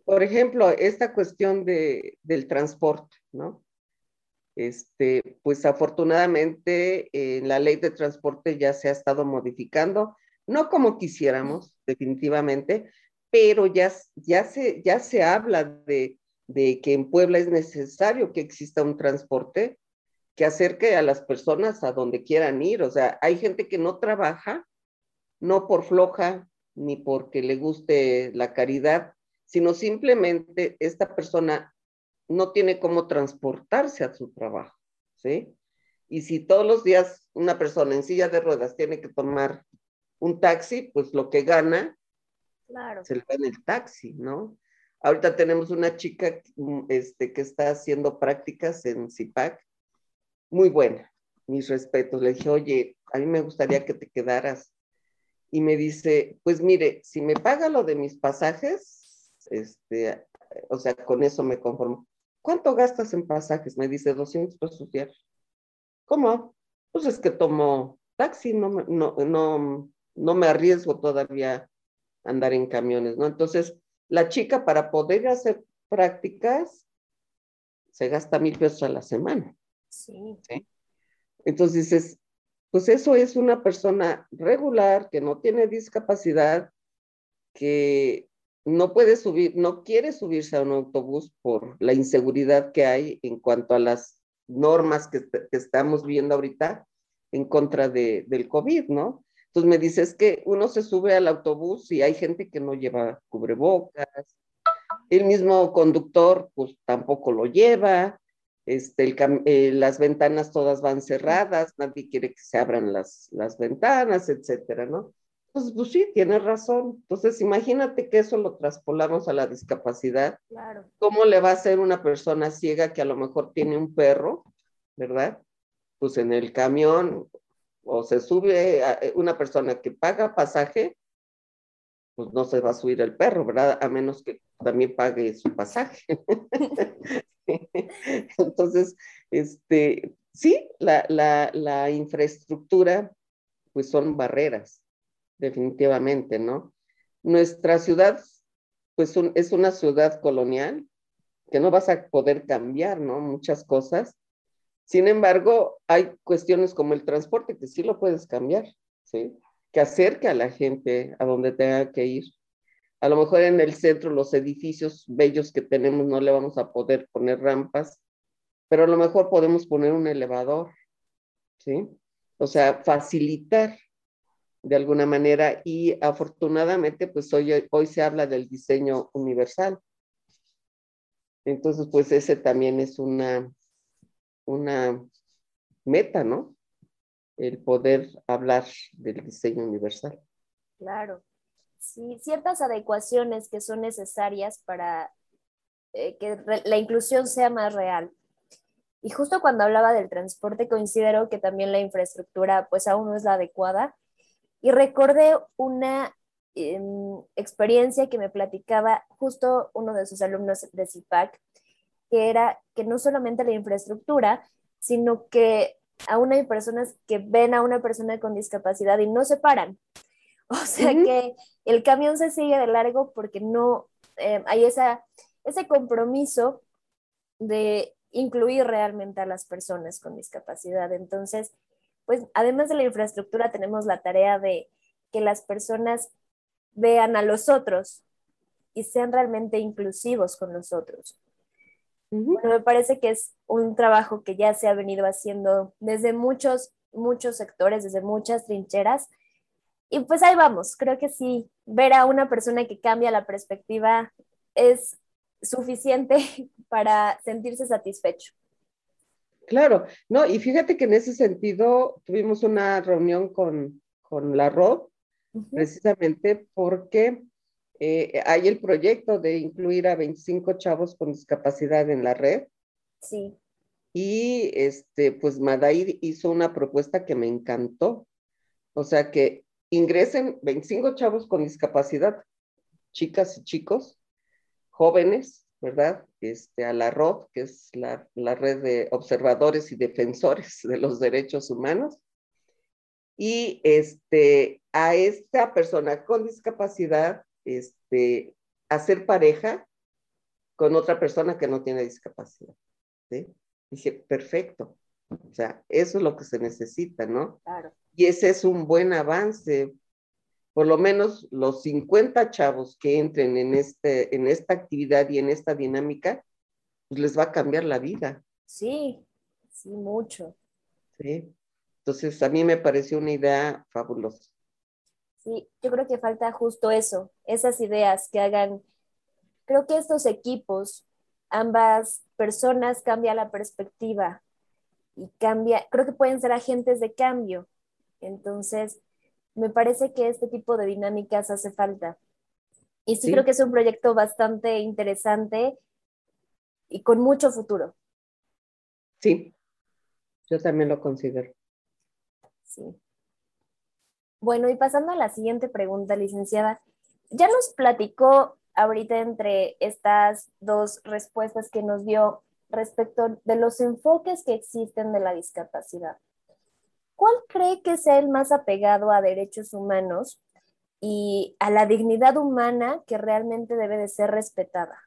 [SPEAKER 2] por ejemplo, esta cuestión de, del transporte, ¿no? Este, pues afortunadamente en la ley de transporte ya se ha estado modificando, no como quisiéramos, definitivamente, pero ya, ya, se, ya se habla de, de que en Puebla es necesario que exista un transporte que acerque a las personas a donde quieran ir. O sea, hay gente que no trabaja, no por floja ni porque le guste la caridad, sino simplemente esta persona no tiene cómo transportarse a su trabajo, ¿sí? Y si todos los días una persona en silla de ruedas tiene que tomar un taxi, pues lo que gana se le va en el taxi, ¿no? Ahorita tenemos una chica mm, este, que está haciendo prácticas en CIPAC muy buena, mis respetos. Le dije, oye, a mí me gustaría que te quedaras. Y me dice, pues mire, si me paga lo de mis pasajes, este, o sea, con eso me conformo. ¿Cuánto gastas en pasajes? Me dice, 200 pesos diarios. ¿Cómo? Pues es que tomo taxi, no, no, no, no me arriesgo todavía a andar en camiones, ¿no? Entonces, la chica para poder hacer prácticas se gasta mil pesos a la semana. Sí. Entonces, es, pues eso es una persona regular que no tiene discapacidad, que no puede subir, no quiere subirse a un autobús por la inseguridad que hay en cuanto a las normas que, estamos viendo ahorita en contra de, del COVID, ¿no? Entonces me dices que uno se sube al autobús y hay gente que no lleva cubrebocas, el mismo conductor pues tampoco lo lleva, este, eh, las ventanas todas van cerradas, nadie quiere que se abran las, las ventanas, etcétera, ¿no? Pues, pues sí, tienes razón. Entonces, imagínate que eso lo traspolamos a la discapacidad.
[SPEAKER 1] Claro.
[SPEAKER 2] ¿Cómo le va a ser una persona ciega que a lo mejor tiene un perro, ¿verdad? Pues en el camión o se sube eh, una persona que paga pasaje, pues no se va a subir el perro, ¿verdad? A menos que también pague su pasaje. Entonces, este, sí, la, la, infraestructura, pues son barreras definitivamente, ¿no? Nuestra ciudad, pues es una ciudad colonial que no vas a poder cambiar, ¿no? Muchas cosas. Sin embargo, hay cuestiones como el transporte que sí lo puedes cambiar, ¿sí? Que acerque a la gente a donde tenga que ir. A lo mejor en el centro, los edificios bellos que tenemos no le vamos a poder poner rampas, pero a lo mejor podemos poner un elevador, ¿sí? O sea, facilitar de alguna manera y afortunadamente pues hoy, hoy se habla del diseño universal. Entonces pues ese también es una, una meta, ¿no? El poder hablar del diseño universal.
[SPEAKER 1] Claro. Sí, ciertas adecuaciones que son necesarias para eh, que la inclusión sea más real. Y justo cuando hablaba del transporte, considero que también la infraestructura pues aún no es la adecuada y recordé una em, experiencia que me platicaba justo uno de sus alumnos de CIPAC, que era que no solamente la infraestructura, sino que aún hay personas que ven a una persona con discapacidad y no se paran. O sea que el camión se sigue de largo porque no em, hay esa, ese compromiso de incluir realmente a las personas con discapacidad. Entonces, pues además de la infraestructura tenemos la tarea de que las personas vean a los otros y sean realmente inclusivos con los otros. Bueno, me parece que es un trabajo que ya se ha venido haciendo desde muchos, muchos sectores, desde muchas trincheras. Y pues ahí vamos, creo que sí, ver a una persona que cambia la perspectiva es suficiente para sentirse satisfecho.
[SPEAKER 2] Claro, no, y fíjate que en ese sentido tuvimos una reunión con, con la ROD, precisamente porque eh, hay el proyecto de incluir a 25 chavos con discapacidad en la red.
[SPEAKER 1] Sí.
[SPEAKER 2] Y este, pues Madair hizo una propuesta que me encantó. O sea, que ingresen 25 chavos con discapacidad, chicas y chicos, jóvenes, ¿verdad? Este, a la ROD, que es la, red de observadores y defensores de los derechos humanos, y este, a esta persona con discapacidad, este, hacer pareja con otra persona que no tiene discapacidad. ¿sí? Perfecto. O sea, eso es lo que se necesita, ¿no?
[SPEAKER 1] Claro.
[SPEAKER 2] Y ese es un buen avance por lo menos los 50 chavos que entren en, este, en esta actividad y en esta dinámica, pues les va a cambiar la vida.
[SPEAKER 1] Sí, sí, mucho.
[SPEAKER 2] Sí. Entonces, a mí me pareció una idea fabulosa.
[SPEAKER 1] Sí, yo creo que falta justo eso, esas ideas que hagan, creo que estos equipos, ambas personas cambia la perspectiva y cambia, creo que pueden ser agentes de cambio. Entonces, me parece que este tipo de dinámicas hace falta. Y sí, creo que es un proyecto bastante interesante y con mucho futuro.
[SPEAKER 2] Sí, yo también lo considero.
[SPEAKER 1] Sí. Bueno, y pasando a la siguiente pregunta, licenciada, ya nos platicó ahorita entre estas dos respuestas que nos dio respecto de los enfoques que existen de la discapacidad. ¿cuál cree que sea el más apegado a derechos humanos y a la dignidad humana que realmente debe de ser respetada?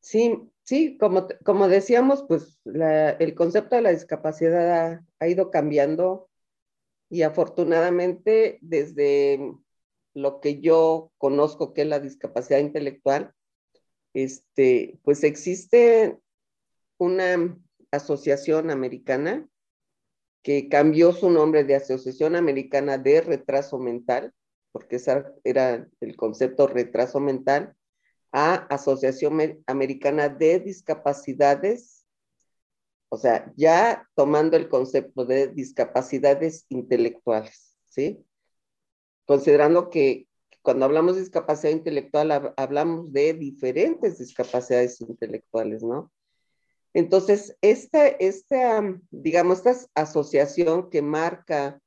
[SPEAKER 2] Sí, sí, como, como decíamos, pues el concepto de la discapacidad ha, ido cambiando y afortunadamente desde lo que yo conozco que es la discapacidad intelectual, este, pues existe una asociación americana que cambió su nombre de Asociación Americana de Retraso Mental, porque ese era el concepto retraso mental, a Asociación Americana de Discapacidades, o sea, ya tomando el concepto de discapacidades intelectuales, ¿sí? Considerando que cuando hablamos de discapacidad intelectual, hablamos de diferentes discapacidades intelectuales, ¿no? Entonces, esta, esta, digamos, esta asociación que marca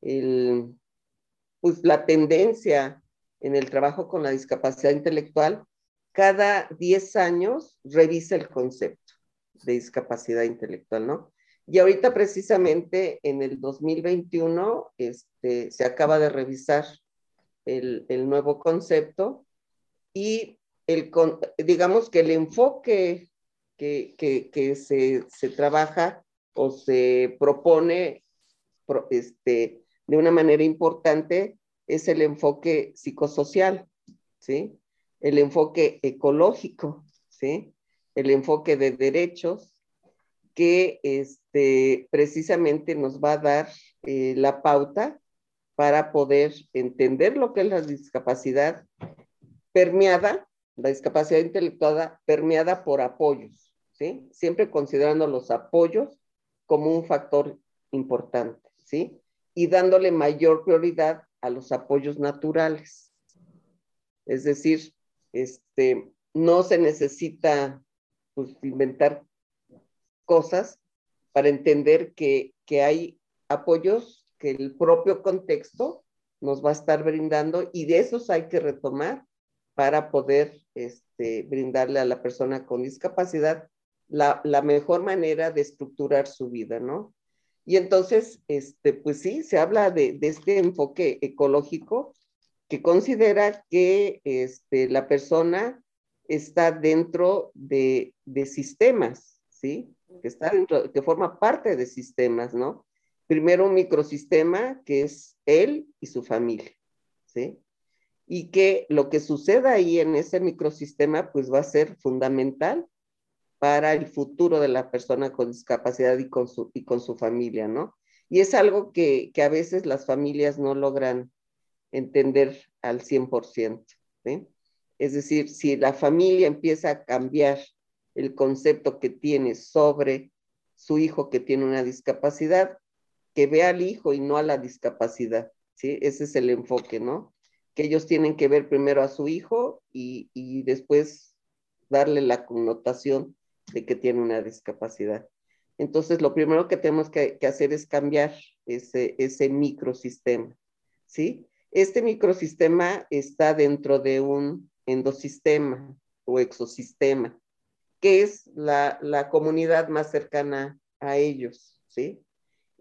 [SPEAKER 2] pues, la tendencia en el trabajo con la discapacidad intelectual, cada 10 años revisa el concepto de discapacidad intelectual, ¿no? Y ahorita precisamente en el 2021 este, se acaba de revisar el, nuevo concepto y el, digamos que el enfoque que, se, trabaja o se propone este, de una manera importante es el enfoque psicosocial, ¿sí? El enfoque ecológico, ¿sí? El enfoque de derechos que este, precisamente nos va a dar eh, la pauta para poder entender lo que es la discapacidad permeada, la discapacidad intelectual permeada por apoyos, Siempre considerando los apoyos como un factor importante, ¿sí? Y dándole mayor prioridad a los apoyos naturales. Es decir, este, no se necesita pues, inventar cosas para entender que, que hay apoyos que el propio contexto nos va a estar brindando y de esos hay que retomar para poder este, brindarle a la persona con discapacidad la, mejor manera de estructurar su vida, ¿no? Y entonces, este, pues sí, se habla de, este enfoque ecológico que considera que este, la persona está dentro de, sistemas, ¿sí? Que está dentro, que forma parte de sistemas, ¿no? Primero un microsistema que es él y su familia, ¿sí? Y que lo que suceda ahí en ese microsistema, pues va a ser fundamental para el futuro de la persona con discapacidad y con su, y con su familia, ¿no? Y es algo que, que a veces las familias no logran entender al 100%, ¿sí? Es decir, si la familia empieza a cambiar el concepto que tiene sobre su hijo que tiene una discapacidad, que vea al hijo y no a la discapacidad, ¿sí? Ese es el enfoque, ¿no? Que ellos tienen que ver primero a su hijo y, y después darle la connotación de que tiene una discapacidad. Entonces, lo primero que tenemos que, hacer es cambiar ese, ese microsistema, ¿sí? Este microsistema está dentro de un endosistema o exosistema, que es la, la comunidad más cercana a ellos, ¿sí?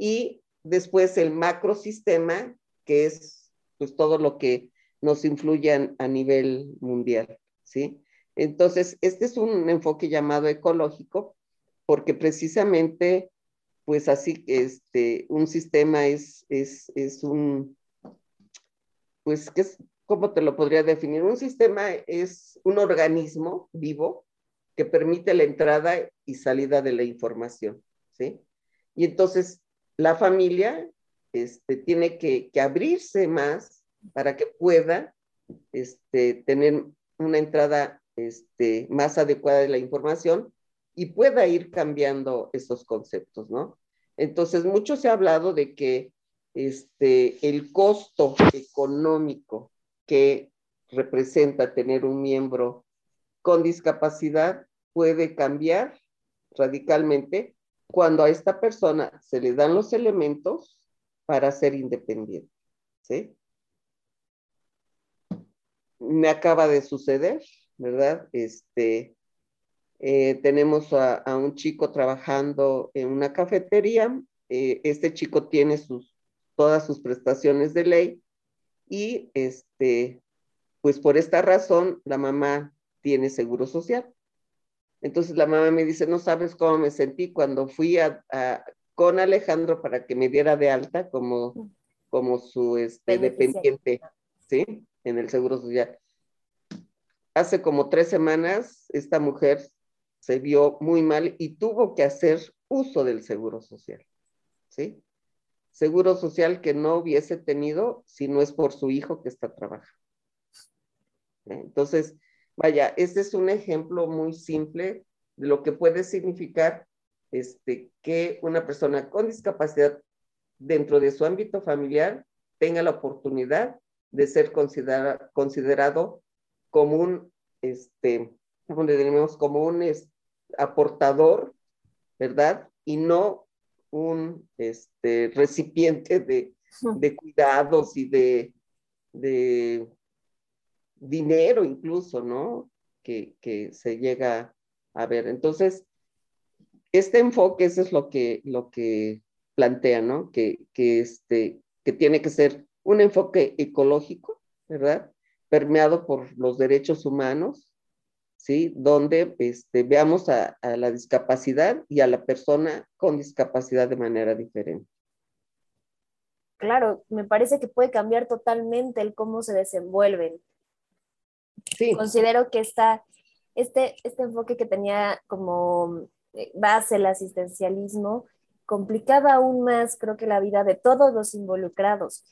[SPEAKER 2] Y después el macrosistema, que es pues todo lo que nos influye a nivel mundial, ¿sí? Entonces, este es un enfoque llamado ecológico porque precisamente, pues así, este, un sistema es, es, es un, pues, ¿qué es, ¿cómo te lo podría definir? Un sistema es un organismo vivo que permite la entrada y salida de la información, ¿sí? Y entonces, la familia este, tiene que, abrirse más para que pueda este, tener una entrada este, más adecuada de la información y pueda ir cambiando esos conceptos, ¿no? Entonces, mucho se ha hablado de que este, el costo económico que representa tener un miembro con discapacidad puede cambiar radicalmente cuando a esta persona se le dan los elementos para ser independiente. ¿sí? Me acaba de suceder ¿verdad? Este, eh, tenemos a, un chico trabajando en una cafetería. Eh, este chico tiene sus, todas sus prestaciones de ley y este, pues por esta razón la mamá tiene seguro social. Entonces la mamá me dice, no sabes cómo me sentí cuando fui a, con Alejandro para que me diera de alta como, como su este, dependiente, ¿sí? En el seguro social hace como tres semanas esta mujer se vio muy mal y tuvo que hacer uso del seguro social, ¿sí? Seguro social que no hubiese tenido si no es por su hijo que está trabajando. Entonces, vaya, este es un ejemplo muy simple de lo que puede significar este, que una persona con discapacidad dentro de su ámbito familiar tenga la oportunidad de ser considerado como un, este, como un aportador, ¿verdad? Y no un este, recipiente de, de cuidados y de, de, dinero incluso, ¿no? Que, que, se llega a ver. Entonces, este enfoque, eso es lo que, lo que plantea, ¿no? Que, que, este, que tiene que ser un enfoque ecológico, ¿verdad? Permeado por los derechos humanos, ¿sí? Donde este, veamos a, a, la discapacidad y a la persona con discapacidad de manera diferente.
[SPEAKER 1] Claro, me parece que puede cambiar totalmente el cómo se desenvuelven. Sí. Considero que esta, este, este enfoque que tenía como eh, base el asistencialismo complicaba aún más, creo que la vida de todos los involucrados.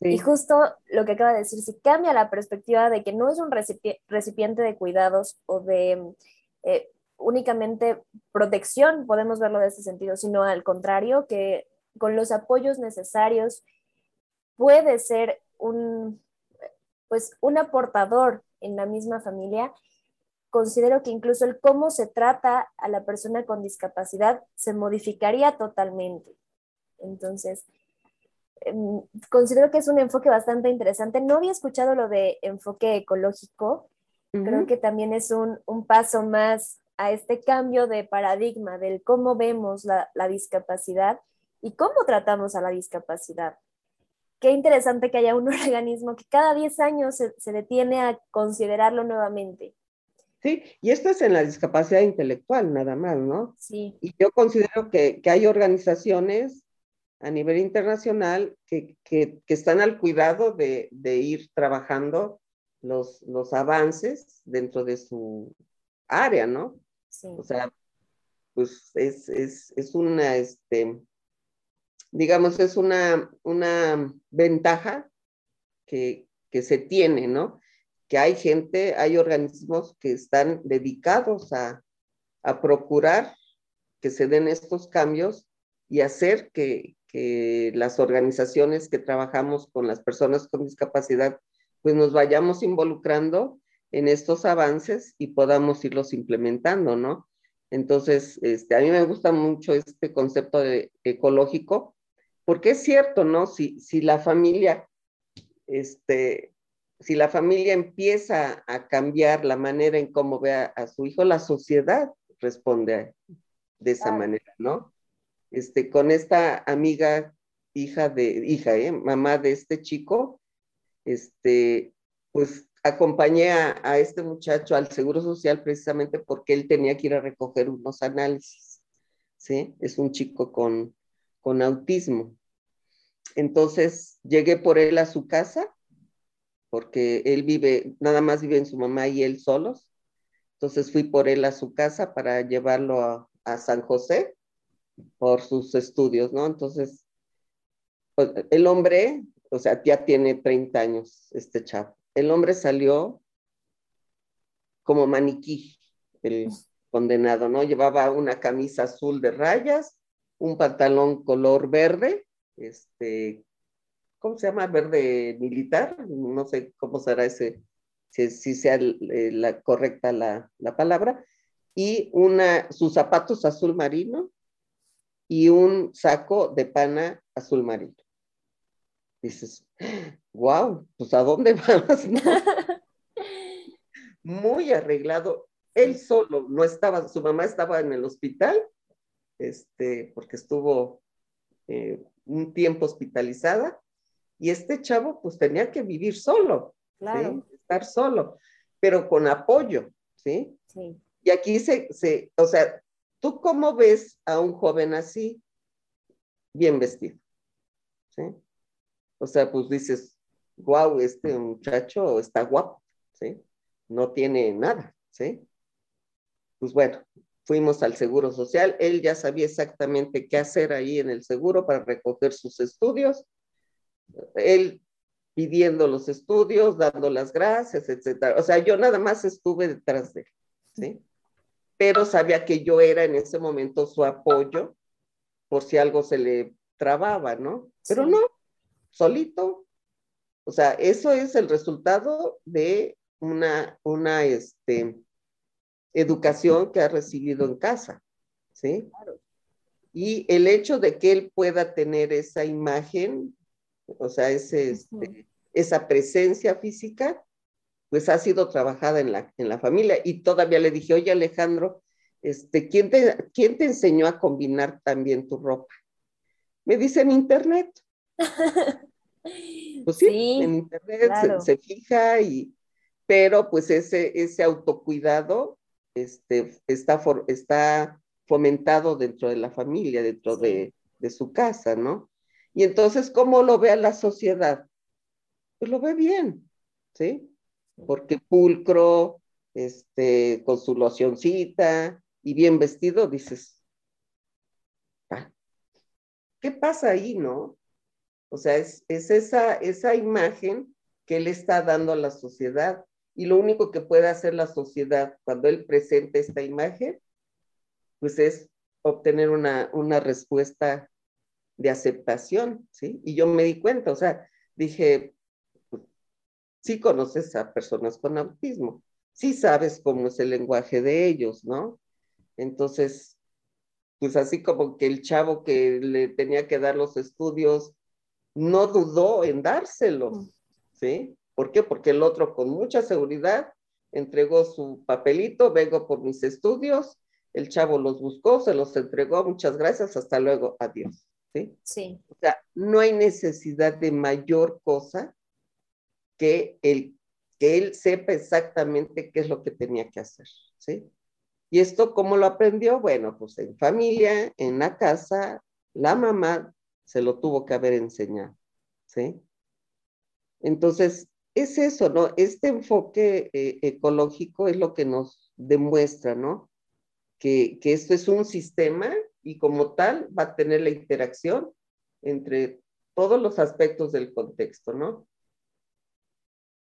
[SPEAKER 1] Y justo lo que acaba de decir, si cambia la perspectiva de que no es un recipiente de cuidados o de eh, únicamente protección, podemos verlo de ese sentido, sino al contrario, que con los apoyos necesarios puede ser un, pues, un aportador en la misma familia, considero que incluso el cómo se trata a la persona con discapacidad se modificaría totalmente. Entonces, em, considero que es un enfoque bastante interesante. No había escuchado lo de enfoque ecológico. Creo que también es un, paso más a este cambio de paradigma del cómo vemos la, discapacidad y cómo tratamos a la discapacidad. Qué interesante que haya un organismo que cada 10 años se, se detiene a considerarlo nuevamente.
[SPEAKER 2] Sí, y esto es en la discapacidad intelectual nada más, ¿no?
[SPEAKER 1] Sí.
[SPEAKER 2] Y yo considero que, hay organizaciones a nivel internacional que, están al cuidado de, ir trabajando los, los avances dentro de su área, ¿no? Sí. O sea, pues es, es, una, este, digamos, es una, una ventaja que, que se tiene, ¿no? que hay gente, hay organismos que están dedicados a, procurar que se den estos cambios y hacer que, las organizaciones que trabajamos con las personas con discapacidad, pues nos vayamos involucrando en estos avances y podamos irlos implementando, ¿no? Entonces, este, a mí me gusta mucho este concepto de, ecológico, porque es cierto, ¿no? Si, si la familia este, si la familia empieza a cambiar la manera en cómo ve a, su hijo, la sociedad responde de esa manera, ¿no? Este, con esta amiga, hija de, hija, ¿eh? mamá de este chico, este, pues acompañé a, este muchacho al Seguro Social precisamente porque él tenía que ir a recoger unos análisis, ¿sí? Es un chico con, con autismo. Entonces llegué por él a su casa porque él vive, nada más vive en su mamá y él solos. Entonces fui por él a su casa para llevarlo a, San José por sus estudios, ¿no? Entonces, pues, el hombre, o sea, ya tiene 30 años este chavo. El hombre salió como maniquí, el condenado, ¿no? Llevaba una camisa azul de rayas, un pantalón color verde, este, ¿cómo se llama? Verde militar, no sé cómo será ese, si, sea eh, la correcta la, palabra, y una, sus zapatos azul marino y un saco de pana azul marino. Dices, wow, pues ¿a dónde vas? Muy arreglado. Él solo, no estaba, su mamá estaba en el hospital, este, porque estuvo eh, un tiempo hospitalizada, y este chavo pues tenía que vivir solo, estar solo, pero con apoyo, ¿sí?
[SPEAKER 1] Sí.
[SPEAKER 2] Y aquí se, se, o sea, ¿tú cómo ves a un joven así, bien vestido? ¿Sí? O sea, pues dices, wow, este muchacho está guapo, ¿sí? No tiene nada, ¿sí? Pues bueno, fuimos al Seguro Social, él ya sabía exactamente qué hacer ahí en el seguro para recoger sus estudios, él pidiendo los estudios, dando las gracias, etcétera. O sea, yo nada más estuve detrás de él, ¿sí? Pero sabía que yo era en ese momento su apoyo por si algo se le trababa, ¿no? Pero no, solito. O sea, eso es el resultado de una, una, este, educación que ha recibido en casa, ¿sí? Y el hecho de que él pueda tener esa imagen, o sea, ese, este, esa presencia física, pues ha sido trabajada en la, en la familia. Y todavía le dije, oye Alejandro, este, ¿quién, te, ¿quién te enseñó a combinar también tu ropa? Me dice en internet. Pues sí, en internet se, fija y, pero pues ese, ese autocuidado este, está, está fomentado dentro de la familia, dentro de, su casa, ¿no? Y entonces, ¿cómo lo ve a la sociedad? Pues lo ve bien, ¿sí? Porque pulcro, este, con su locioncita y bien vestido, dices, ah, ¿qué pasa ahí, no? O sea, es, es esa, esa imagen que él está dando a la sociedad y lo único que puede hacer la sociedad cuando él presenta esta imagen, pues es obtener una, una respuesta de aceptación, ¿sí? Y yo me di cuenta, o sea, dije, sí conoces a personas con autismo, sí sabes cómo es el lenguaje de ellos, ¿no? Entonces, pues así como que el chavo que le tenía que dar los estudios no dudó en dárselos, ¿sí? ¿Por qué? Porque el otro con mucha seguridad entregó su papelito, vengo por mis estudios, el chavo los buscó, se los entregó, muchas gracias, hasta luego, adiós. ¿Sí?
[SPEAKER 1] Sí.
[SPEAKER 2] O sea, no hay necesidad de mayor cosa que, el, que él sepa exactamente qué es lo que tenía que hacer, ¿sí? ¿Y esto cómo lo aprendió? Bueno, pues en familia, en la casa, la mamá se lo tuvo que haber enseñado, ¿sí? Entonces, es eso, ¿no? Este enfoque eh, ecológico es lo que nos demuestra, ¿no? Que, que, esto es un sistema y como tal va a tener la interacción entre todos los aspectos del contexto, ¿no?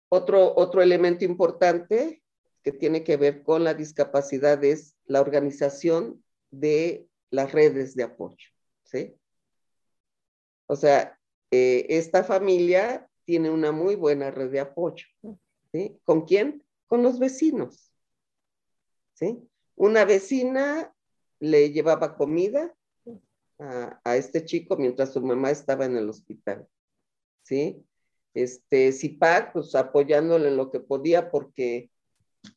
[SPEAKER 2] Otro, otro elemento importante que tiene que ver con la discapacidad es la organización de las redes de apoyo, ¿sí? O sea, eh, esta familia tiene una muy buena red de apoyo. ¿sí? ¿Con quién? Con los vecinos. ¿sí? Una vecina le llevaba comida a, este chico mientras su mamá estaba en el hospital. ¿sí? Este, Zipac, pues apoyándole lo que podía porque,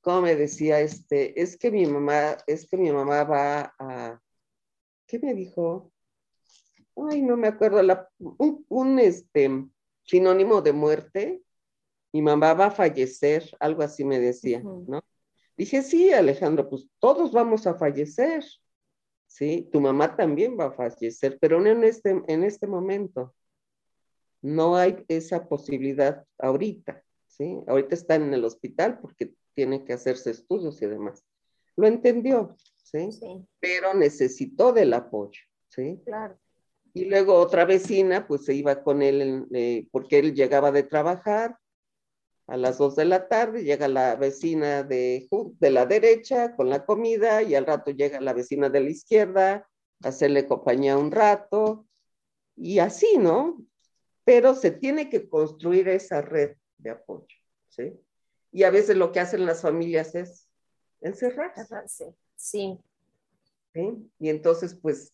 [SPEAKER 2] como me decía, este, es que mi mamá, es que mi mamá va a, ¿qué me dijo? Ay, no me acuerdo, un, este, sinónimo de muerte, mi mamá va a fallecer, algo así me decía, ¿no? Dije, sí, Alejandro, pues todos vamos a fallecer, ¿sí? Tu mamá también va a fallecer, pero no en este, en este momento. No hay esa posibilidad ahorita, ¿sí? Ahorita está en el hospital porque tiene que hacerse estudios y demás. Lo entendió, ¿sí? sí. Pero necesitó del apoyo, ¿sí?
[SPEAKER 1] Claro.
[SPEAKER 2] Y luego otra vecina, pues se iba con él, eh, porque él llegaba de trabajar a las dos de la tarde, llega la vecina de, de la derecha con la comida y al rato llega la vecina de la izquierda a hacerle compañía un rato y así, ¿no? Pero se tiene que construir esa red de apoyo, ¿sí? Y a veces lo que hacen las familias es encerrarse.
[SPEAKER 1] Sí.
[SPEAKER 2] ¿Sí? Y entonces, pues,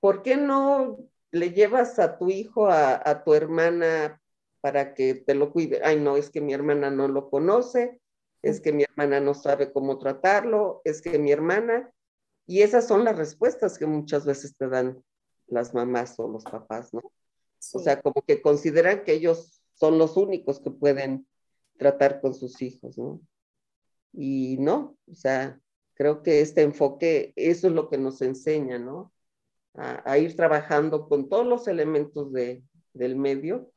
[SPEAKER 2] ¿por qué no le llevas a tu hijo a, tu hermana para que te lo cuide. Ay, no, es que mi hermana no lo conoce, es que mi hermana no sabe cómo tratarlo, es que mi hermana, y esas son las respuestas que muchas veces te dan las mamás o los papás, ¿no? O sea, como que consideran que ellos son los únicos que pueden tratar con sus hijos, ¿no? Y no, o sea, creo que este enfoque, eso es lo que nos enseña, ¿no? A, ir trabajando con todos los elementos de, del medio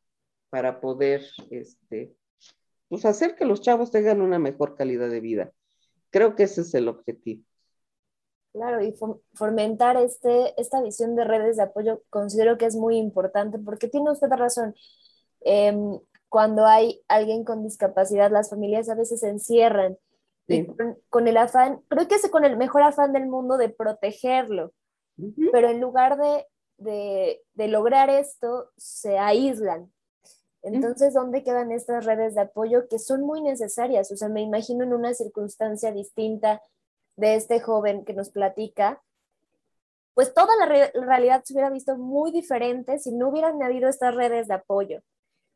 [SPEAKER 2] para poder este, pues hacer que los chavos tengan una mejor calidad de vida. Creo que ese es el objetivo.
[SPEAKER 1] Claro, y fomentar este, esta visión de redes de apoyo considero que es muy importante porque tiene usted razón. Em, cuando hay alguien con discapacidad, las familias a veces se encierran con, el afán, creo que es con el mejor afán del mundo de protegerlo, pero en lugar de, de, lograr esto, se aíslan. Entonces, ¿dónde quedan estas redes de apoyo que son muy necesarias? O sea, me imagino en una circunstancia distinta de este joven que nos platica, pues toda la realidad se hubiera visto muy diferente si no hubieran habido estas redes de apoyo.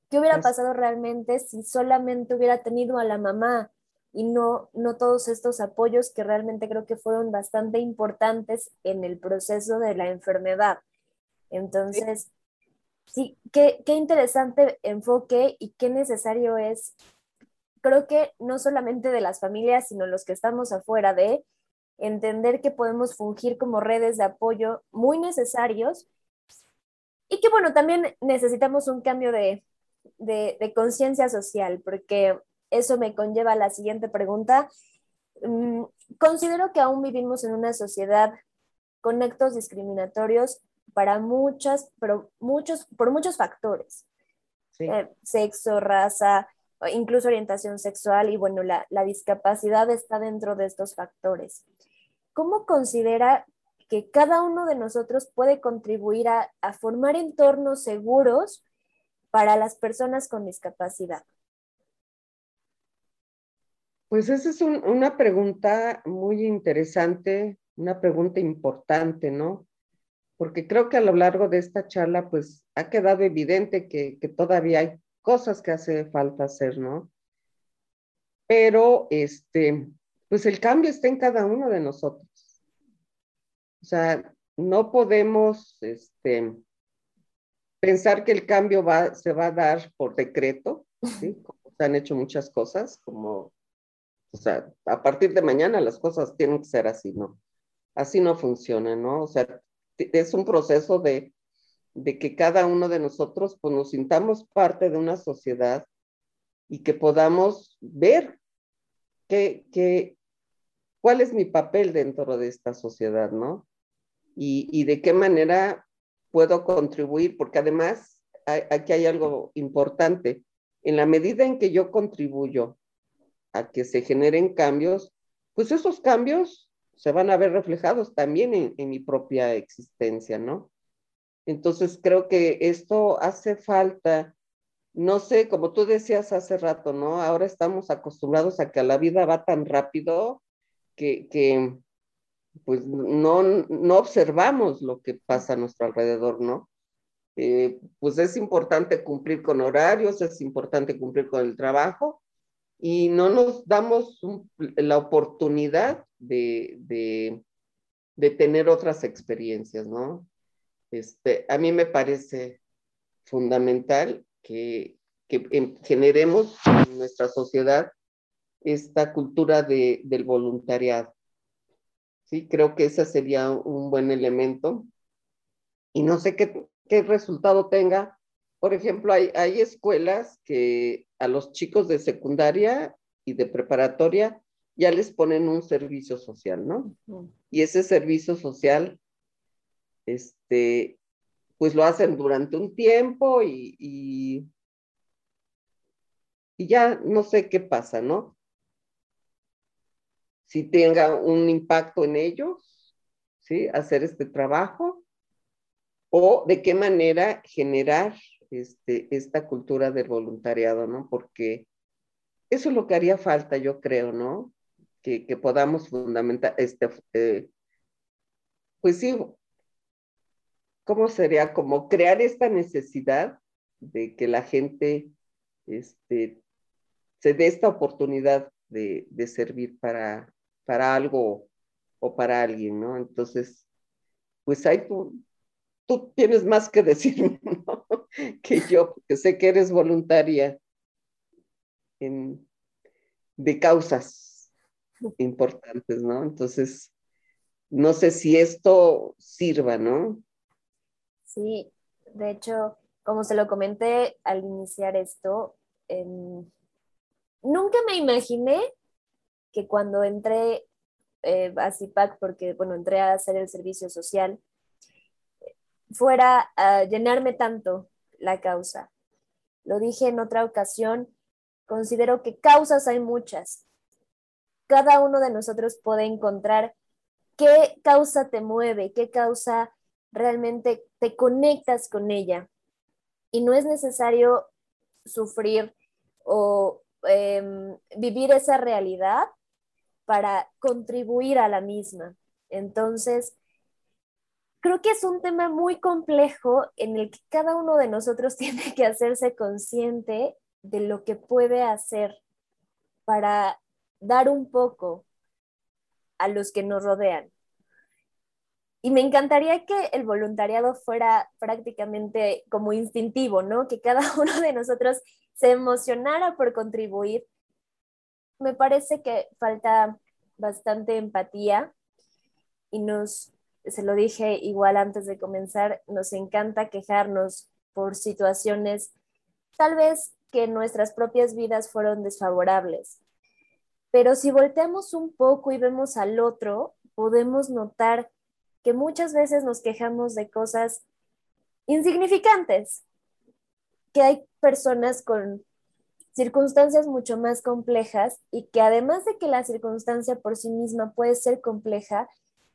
[SPEAKER 1] ¿Qué hubiera pasado realmente si solamente hubiera tenido a la mamá y no, no todos estos apoyos que realmente creo que fueron bastante importantes en el proceso de la enfermedad? Entonces, sí, qué, qué interesante enfoque y qué necesario es creo que no solamente de las familias, sino los que estamos afuera de entender que podemos fungir como redes de apoyo muy necesarios y que bueno, también necesitamos un cambio de, de, conciencia social, porque eso me conlleva a la siguiente pregunta. Mm, considero que aún vivimos en una sociedad con actos discriminatorios para muchas, pero muchos, por muchos factores. Eh, sexo, raza, incluso orientación sexual y bueno, la, la, discapacidad está dentro de estos factores. ¿Cómo considera que cada uno de nosotros puede contribuir a, a formar entornos seguros para las personas con discapacidad?
[SPEAKER 2] Pues esa es una pregunta muy interesante, una pregunta importante, ¿no? Porque creo que a lo largo de esta charla, pues ha quedado evidente que, que todavía hay cosas que hace falta hacer, ¿no? Pero, este, pues el cambio está en cada uno de nosotros. O sea, no podemos, este, pensar que el cambio va, se va a dar por decreto, ¿sí? Como se han hecho muchas cosas, como, o sea, a partir de mañana las cosas tienen que ser así, ¿no? Así no funciona, ¿no? O sea, es un proceso de de que cada uno de nosotros pues, nos sintamos parte de una sociedad y que podamos ver qué, cuál es mi papel dentro de esta sociedad, ¿no? Y, y de qué manera puedo contribuir, porque además aquí hay algo importante. En la medida en que yo contribuyo a que se generen cambios, pues esos cambios se van a ver reflejados también en, mi propia existencia, ¿no? Entonces creo que esto hace falta, no sé, como tú decías hace rato, ¿no? Ahora estamos acostumbrados a que la vida va tan rápido que, que pues no, no observamos lo que pasa a nuestro alrededor, ¿no? Eh, pues es importante cumplir con horarios, es importante cumplir con el trabajo y no nos damos la oportunidad de, de, tener otras experiencias, ¿no? Este, a mí me parece fundamental que, generemos en nuestra sociedad esta cultura de, del voluntariado. Sí, creo que ese sería un buen elemento. Y no sé qué, qué resultado tenga. Por ejemplo, hay, hay escuelas que a los chicos de secundaria y de preparatoria ya les ponen un servicio social, ¿no? Y ese servicio social este, pues lo hacen durante un tiempo y, y, ya no sé qué pasa, ¿no? Si tenga un impacto en ellos, ¿sí? Hacer este trabajo o de qué manera generar este, esta cultura del voluntariado, ¿no? Porque eso es lo que haría falta, yo creo, ¿no? Que, podamos fundamentar, este, eh, pues sí, ¿cómo sería? Como crear esta necesidad de que la gente este, se dé esta oportunidad de, servir para, para algo o para alguien, ¿no? Entonces, pues ahí tú, tú tienes más que decirme, ¿no? Que yo, que sé que eres voluntaria de causas importantes, ¿no? Entonces, no sé si esto sirva, ¿no?
[SPEAKER 1] Sí, de hecho, como se lo comenté al iniciar esto, nunca me imaginé que cuando entré eh, a CIPAC porque, bueno, entré a hacer el servicio social, fuera a llenarme tanto la causa. Lo dije en otra ocasión, considero que causas hay muchas. Cada uno de nosotros puede encontrar qué causa te mueve, qué causa realmente te conectas con ella. Y no es necesario sufrir o em, vivir esa realidad para contribuir a la misma. Entonces, creo que es un tema muy complejo en el que cada uno de nosotros tiene que hacerse consciente de lo que puede hacer para dar un poco a los que nos rodean. Y me encantaría que el voluntariado fuera prácticamente como instintivo, ¿no? Que cada uno de nosotros se emocionara por contribuir. Me parece que falta bastante empatía y nos, se lo dije igual antes de comenzar, nos encanta quejarnos por situaciones tal vez que nuestras propias vidas fueron desfavorables. Pero si volteamos un poco y vemos al otro, podemos notar que muchas veces nos quejamos de cosas insignificantes, que hay personas con circunstancias mucho más complejas y que además de que la circunstancia por sí misma puede ser compleja,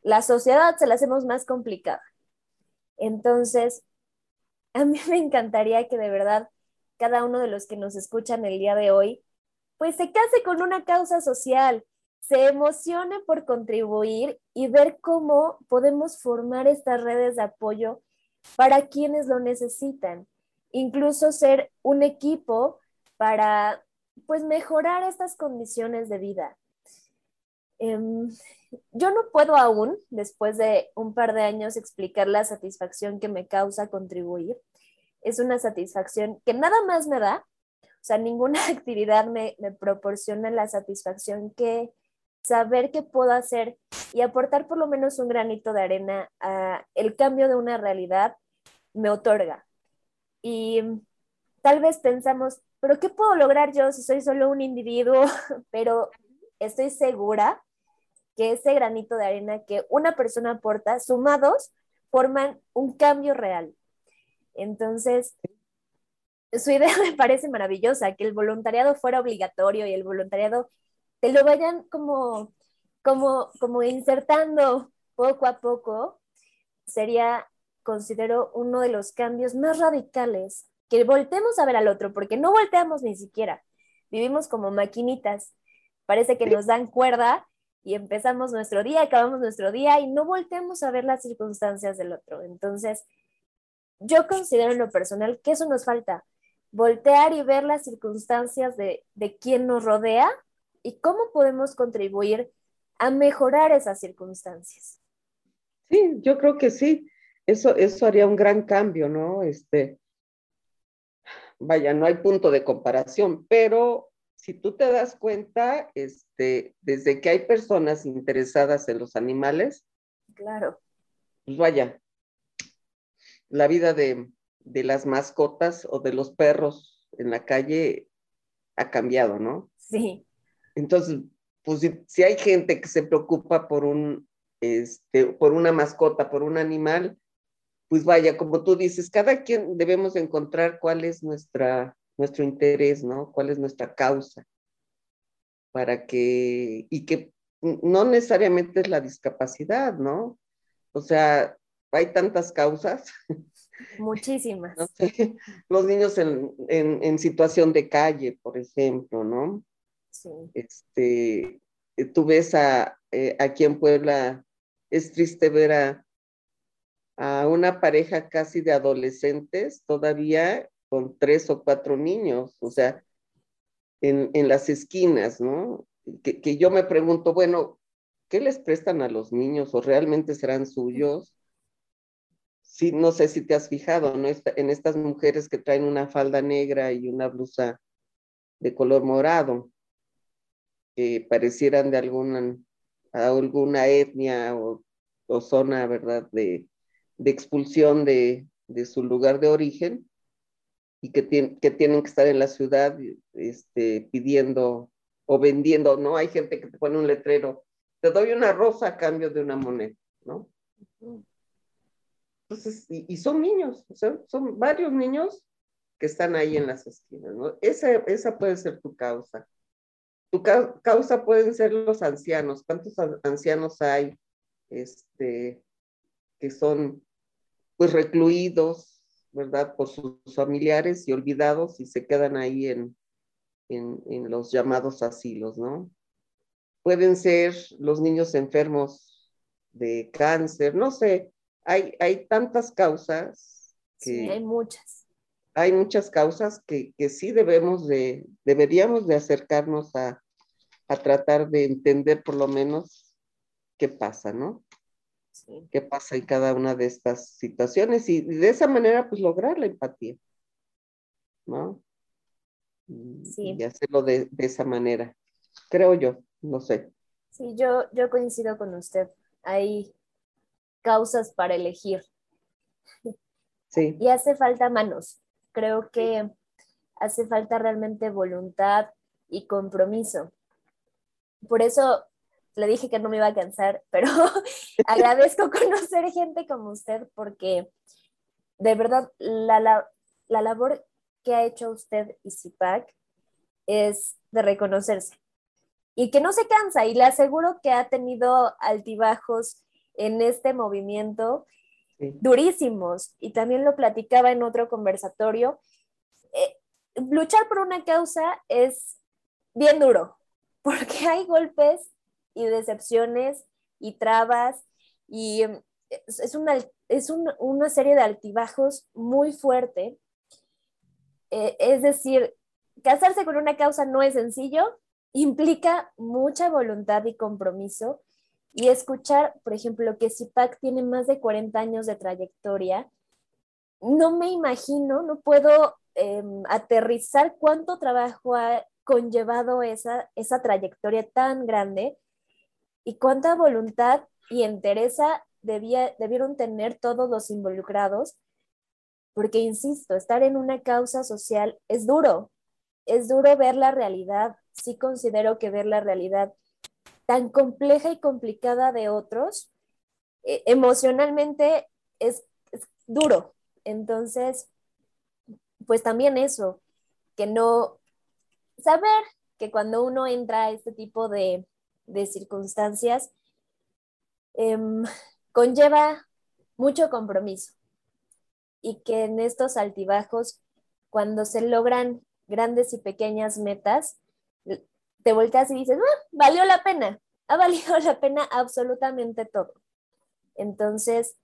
[SPEAKER 1] la sociedad se la hacemos más complicada. Entonces, a mí me encantaría que de verdad cada uno de los que nos escuchan el día de hoy, pues se case con una causa social, se emocione por contribuir y ver cómo podemos formar estas redes de apoyo para quienes lo necesitan. Incluso ser un equipo para pues mejorar estas condiciones de vida. Em, yo no puedo aún, después de un par de años, explicar la satisfacción que me causa contribuir. Es una satisfacción que nada más me da, o sea, ninguna actividad me, me proporciona la satisfacción que saber qué puedo hacer y aportar por lo menos un granito de arena a el cambio de una realidad me otorga. Y tal vez pensamos, pero ¿qué puedo lograr yo si soy solo un individuo? Pero estoy segura que ese granito de arena que una persona aporta, sumados, forman un cambio real. Entonces, su idea me parece maravillosa, que el voluntariado fuera obligatorio y el voluntariado te lo vayan como, como, como insertando poco a poco, sería, considero, uno de los cambios más radicales, que voltemos a ver al otro, porque no volteamos ni siquiera, vivimos como maquinitas, parece que nos dan cuerda y empezamos nuestro día, acabamos nuestro día y no volteamos a ver las circunstancias del otro. Entonces, yo considero en lo personal que eso nos falta, voltear y ver las circunstancias de, de quien nos rodea y cómo podemos contribuir a mejorar esas circunstancias.
[SPEAKER 2] Sí, yo creo que sí. Eso, eso haría un gran cambio, ¿no? Este, vaya, no hay punto de comparación, pero si tú te das cuenta, este, desde que hay personas interesadas en los animales,
[SPEAKER 1] claro.
[SPEAKER 2] Pues vaya, la vida de, de las mascotas o de los perros en la calle ha cambiado, ¿no?
[SPEAKER 1] Sí.
[SPEAKER 2] Entonces, pues si, hay gente que se preocupa por un, este, por una mascota, por un animal, pues vaya, como tú dices, cada quien debemos encontrar cuál es nuestra, nuestro interés, ¿no? ¿Cuál es nuestra causa? Para que, y que no necesariamente es la discapacidad, ¿no? O sea, hay tantas causas.
[SPEAKER 1] Muchísimas.
[SPEAKER 2] los niños en, en, situación de calle, por ejemplo, ¿no? Este, eh, tú ves a, eh, aquí en Puebla, es triste ver a, a una pareja casi de adolescentes todavía con tres o cuatro niños, o sea, en, en las esquinas, ¿no? Que, que, yo me pregunto, bueno, ¿qué les prestan a los niños o realmente serán suyos? Sí, no sé si te has fijado. En estas mujeres que traen una falda negra y una blusa de color morado que parecieran de alguna, alguna etnia o, zona, ¿verdad?, de, expulsión de, su lugar de origen y que, que tienen que estar en la ciudad este, pidiendo o vendiendo, ¿no? Hay gente que te pone un letrero, te doy una rosa a cambio de una moneda, ¿no? Entonces, y, son niños, son varios niños que están ahí en las esquinas, ¿no? Esa, esa puede ser tu causa. Tu causa pueden ser los ancianos. ¿Cuántos ancianos hay este, que son pues recluidos, ¿verdad? Por sus familiares y olvidados y se quedan ahí en, en, en los llamados asilos, ¿no? Pueden ser los niños enfermos de cáncer, no sé, hay, hay tantas causas.
[SPEAKER 1] Que, sí, hay muchas.
[SPEAKER 2] Hay muchas causas que, que sí debemos de, deberíamos de acercarnos a, a tratar de entender por lo menos qué pasa, ¿no? Sí. qué pasa en cada una de estas situaciones y de esa manera pues lograr la empatía, ¿no? Sí. Y hacerlo de, de, esa manera, creo yo, no sé.
[SPEAKER 1] Sí, yo, yo coincido con usted. Hay causas para elegir.
[SPEAKER 2] Sí.
[SPEAKER 1] Y hace falta manos. Creo que hace falta realmente voluntad y compromiso. Por eso le dije que no me iba a cansar, pero agradezco conocer gente como usted porque de verdad la, la, la labor que ha hecho usted y CIPAC es de reconocerse y que no se cansa y le aseguro que ha tenido altibajos en este movimiento durísimos y también lo platicaba en otro conversatorio. Eh, luchar por una causa es bien duro porque hay golpes y decepciones y trabas y em, es una, es una serie de altibajos muy fuerte. Eh, es decir, casarse con una causa no es sencillo, implica mucha voluntad y compromiso y escuchar, por ejemplo, que CIPAC tiene más de 40 años de trayectoria, no me imagino, no puedo em, aterrizar cuánto trabajo ha conllevado esa, esa trayectoria tan grande y cuánta voluntad y entereza debía, debieron tener todos los involucrados, porque, insisto, estar en una causa social es duro, es duro ver la realidad, sí considero que ver la realidad tan compleja y complicada de otros, eh, emocionalmente es, es duro. Entonces, pues también eso, que no, saber que cuando uno entra a este tipo de, de circunstancias, em, conlleva mucho compromiso y que en estos altibajos, cuando se logran grandes y pequeñas metas, te volteas y dices, ah, valió la pena, ha valido la pena absolutamente todo. Entonces,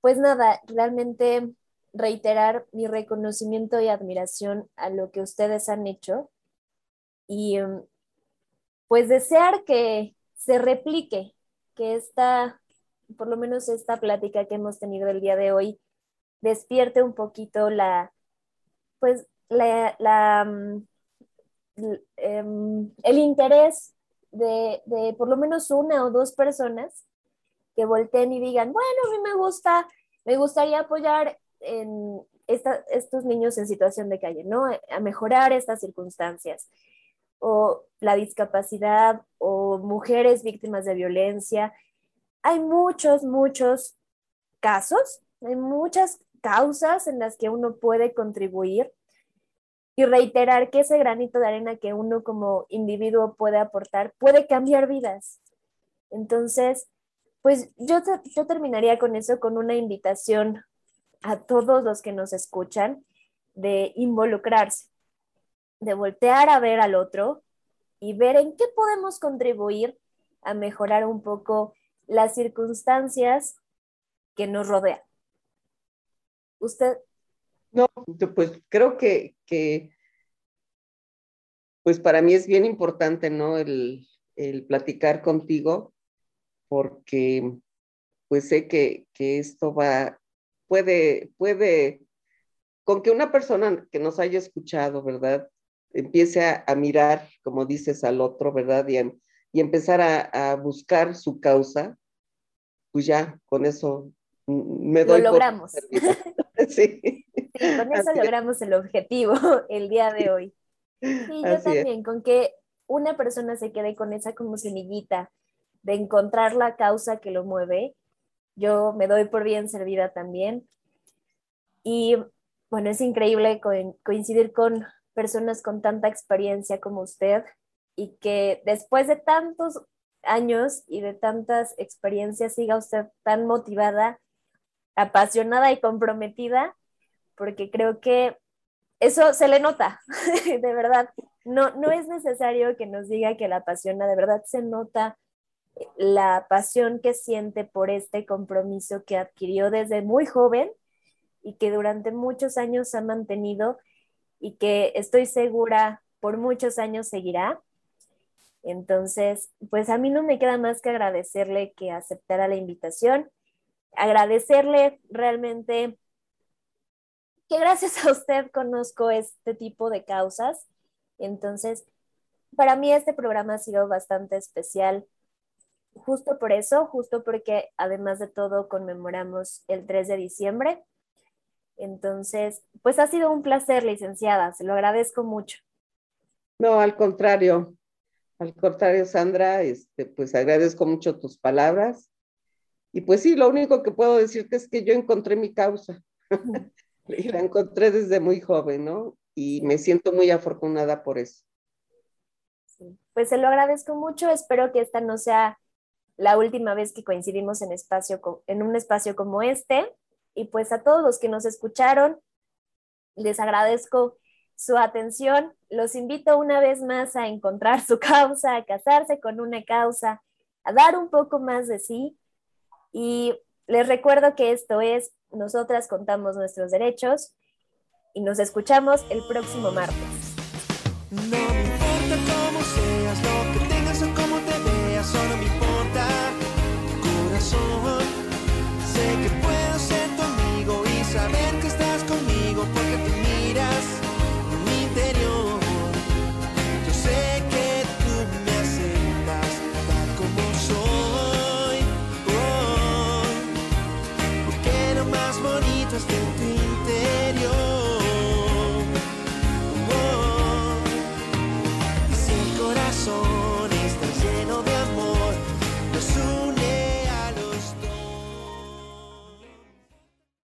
[SPEAKER 1] pues nada, realmente reiterar mi reconocimiento y admiración a lo que ustedes han hecho y em, pues desear que se replique, que esta, por lo menos esta plática que hemos tenido el día de hoy, despierte un poquito la, pues, la, la mm, em, el interés de, de por lo menos una o dos personas que volteen y digan, bueno, a mí me gusta, me gustaría apoyar en estos niños en situación de calle, ¿no? A mejorar estas circunstancias. O la discapacidad o mujeres víctimas de violencia. Hay muchos, muchos casos, hay muchas causas en las que uno puede contribuir y reiterar que ese granito de arena que uno como individuo puede aportar puede cambiar vidas. Entonces, pues yo, yo terminaría con eso, con una invitación a todos los que nos escuchan de involucrarse, de voltear a ver al otro y ver en qué podemos contribuir a mejorar un poco las circunstancias que nos rodean. ¿Usted?
[SPEAKER 2] No, pues creo que, que pues para mí es bien importante, ¿no? El, el platicar contigo, porque pues sé que, que esto va, puede, puede, con que una persona que nos haya escuchado, ¿verdad? Empiece a, mirar, como dices, al otro, ¿verdad? Y, y empezar a, buscar su causa, pues ya, con eso me doy.
[SPEAKER 1] Lo logramos.
[SPEAKER 2] sí.
[SPEAKER 1] sí. con eso logramos el objetivo el día de hoy. Sí, yo también, con que una persona se quede con esa como semillita de encontrar la causa que lo mueve. Yo me doy por bien servida también. Y bueno, es increíble coincidir con personas con tanta experiencia como usted y que después de tantos años y de tantas experiencias siga usted tan motivada, apasionada y comprometida, porque creo que eso se le nota, de verdad. No, no es necesario que nos diga que la apasiona, de verdad se nota la pasión que siente por este compromiso que adquirió desde muy joven y que durante muchos años ha mantenido y que estoy segura por muchos años seguirá. Entonces, pues a mí no me queda más que agradecerle que aceptara la invitación, agradecerle realmente que gracias a usted conozco este tipo de causas. Entonces, para mí este programa ha sido bastante especial, justo por eso, justo porque además de todo conmemoramos el 3 de diciembre. Entonces, pues ha sido un placer, licenciada, se lo agradezco mucho.
[SPEAKER 2] No, al contrario, al contrario, Sandra, este, pues agradezco mucho tus palabras. Y pues sí, lo único que puedo decirte es que yo encontré mi causa. y la encontré desde muy joven, ¿no? Y me siento muy afortunada por eso.
[SPEAKER 1] Pues se lo agradezco mucho. Espero que esta no sea la última vez que coincidimos en, espacio, en un espacio como este. Y pues a todos los que nos escucharon, les agradezco su atención. Los invito una vez más a encontrar su causa, a casarse con una causa, a dar un poco más de sí. Y les recuerdo que esto es Nosotras contamos nuestros derechos y nos escuchamos el próximo martes.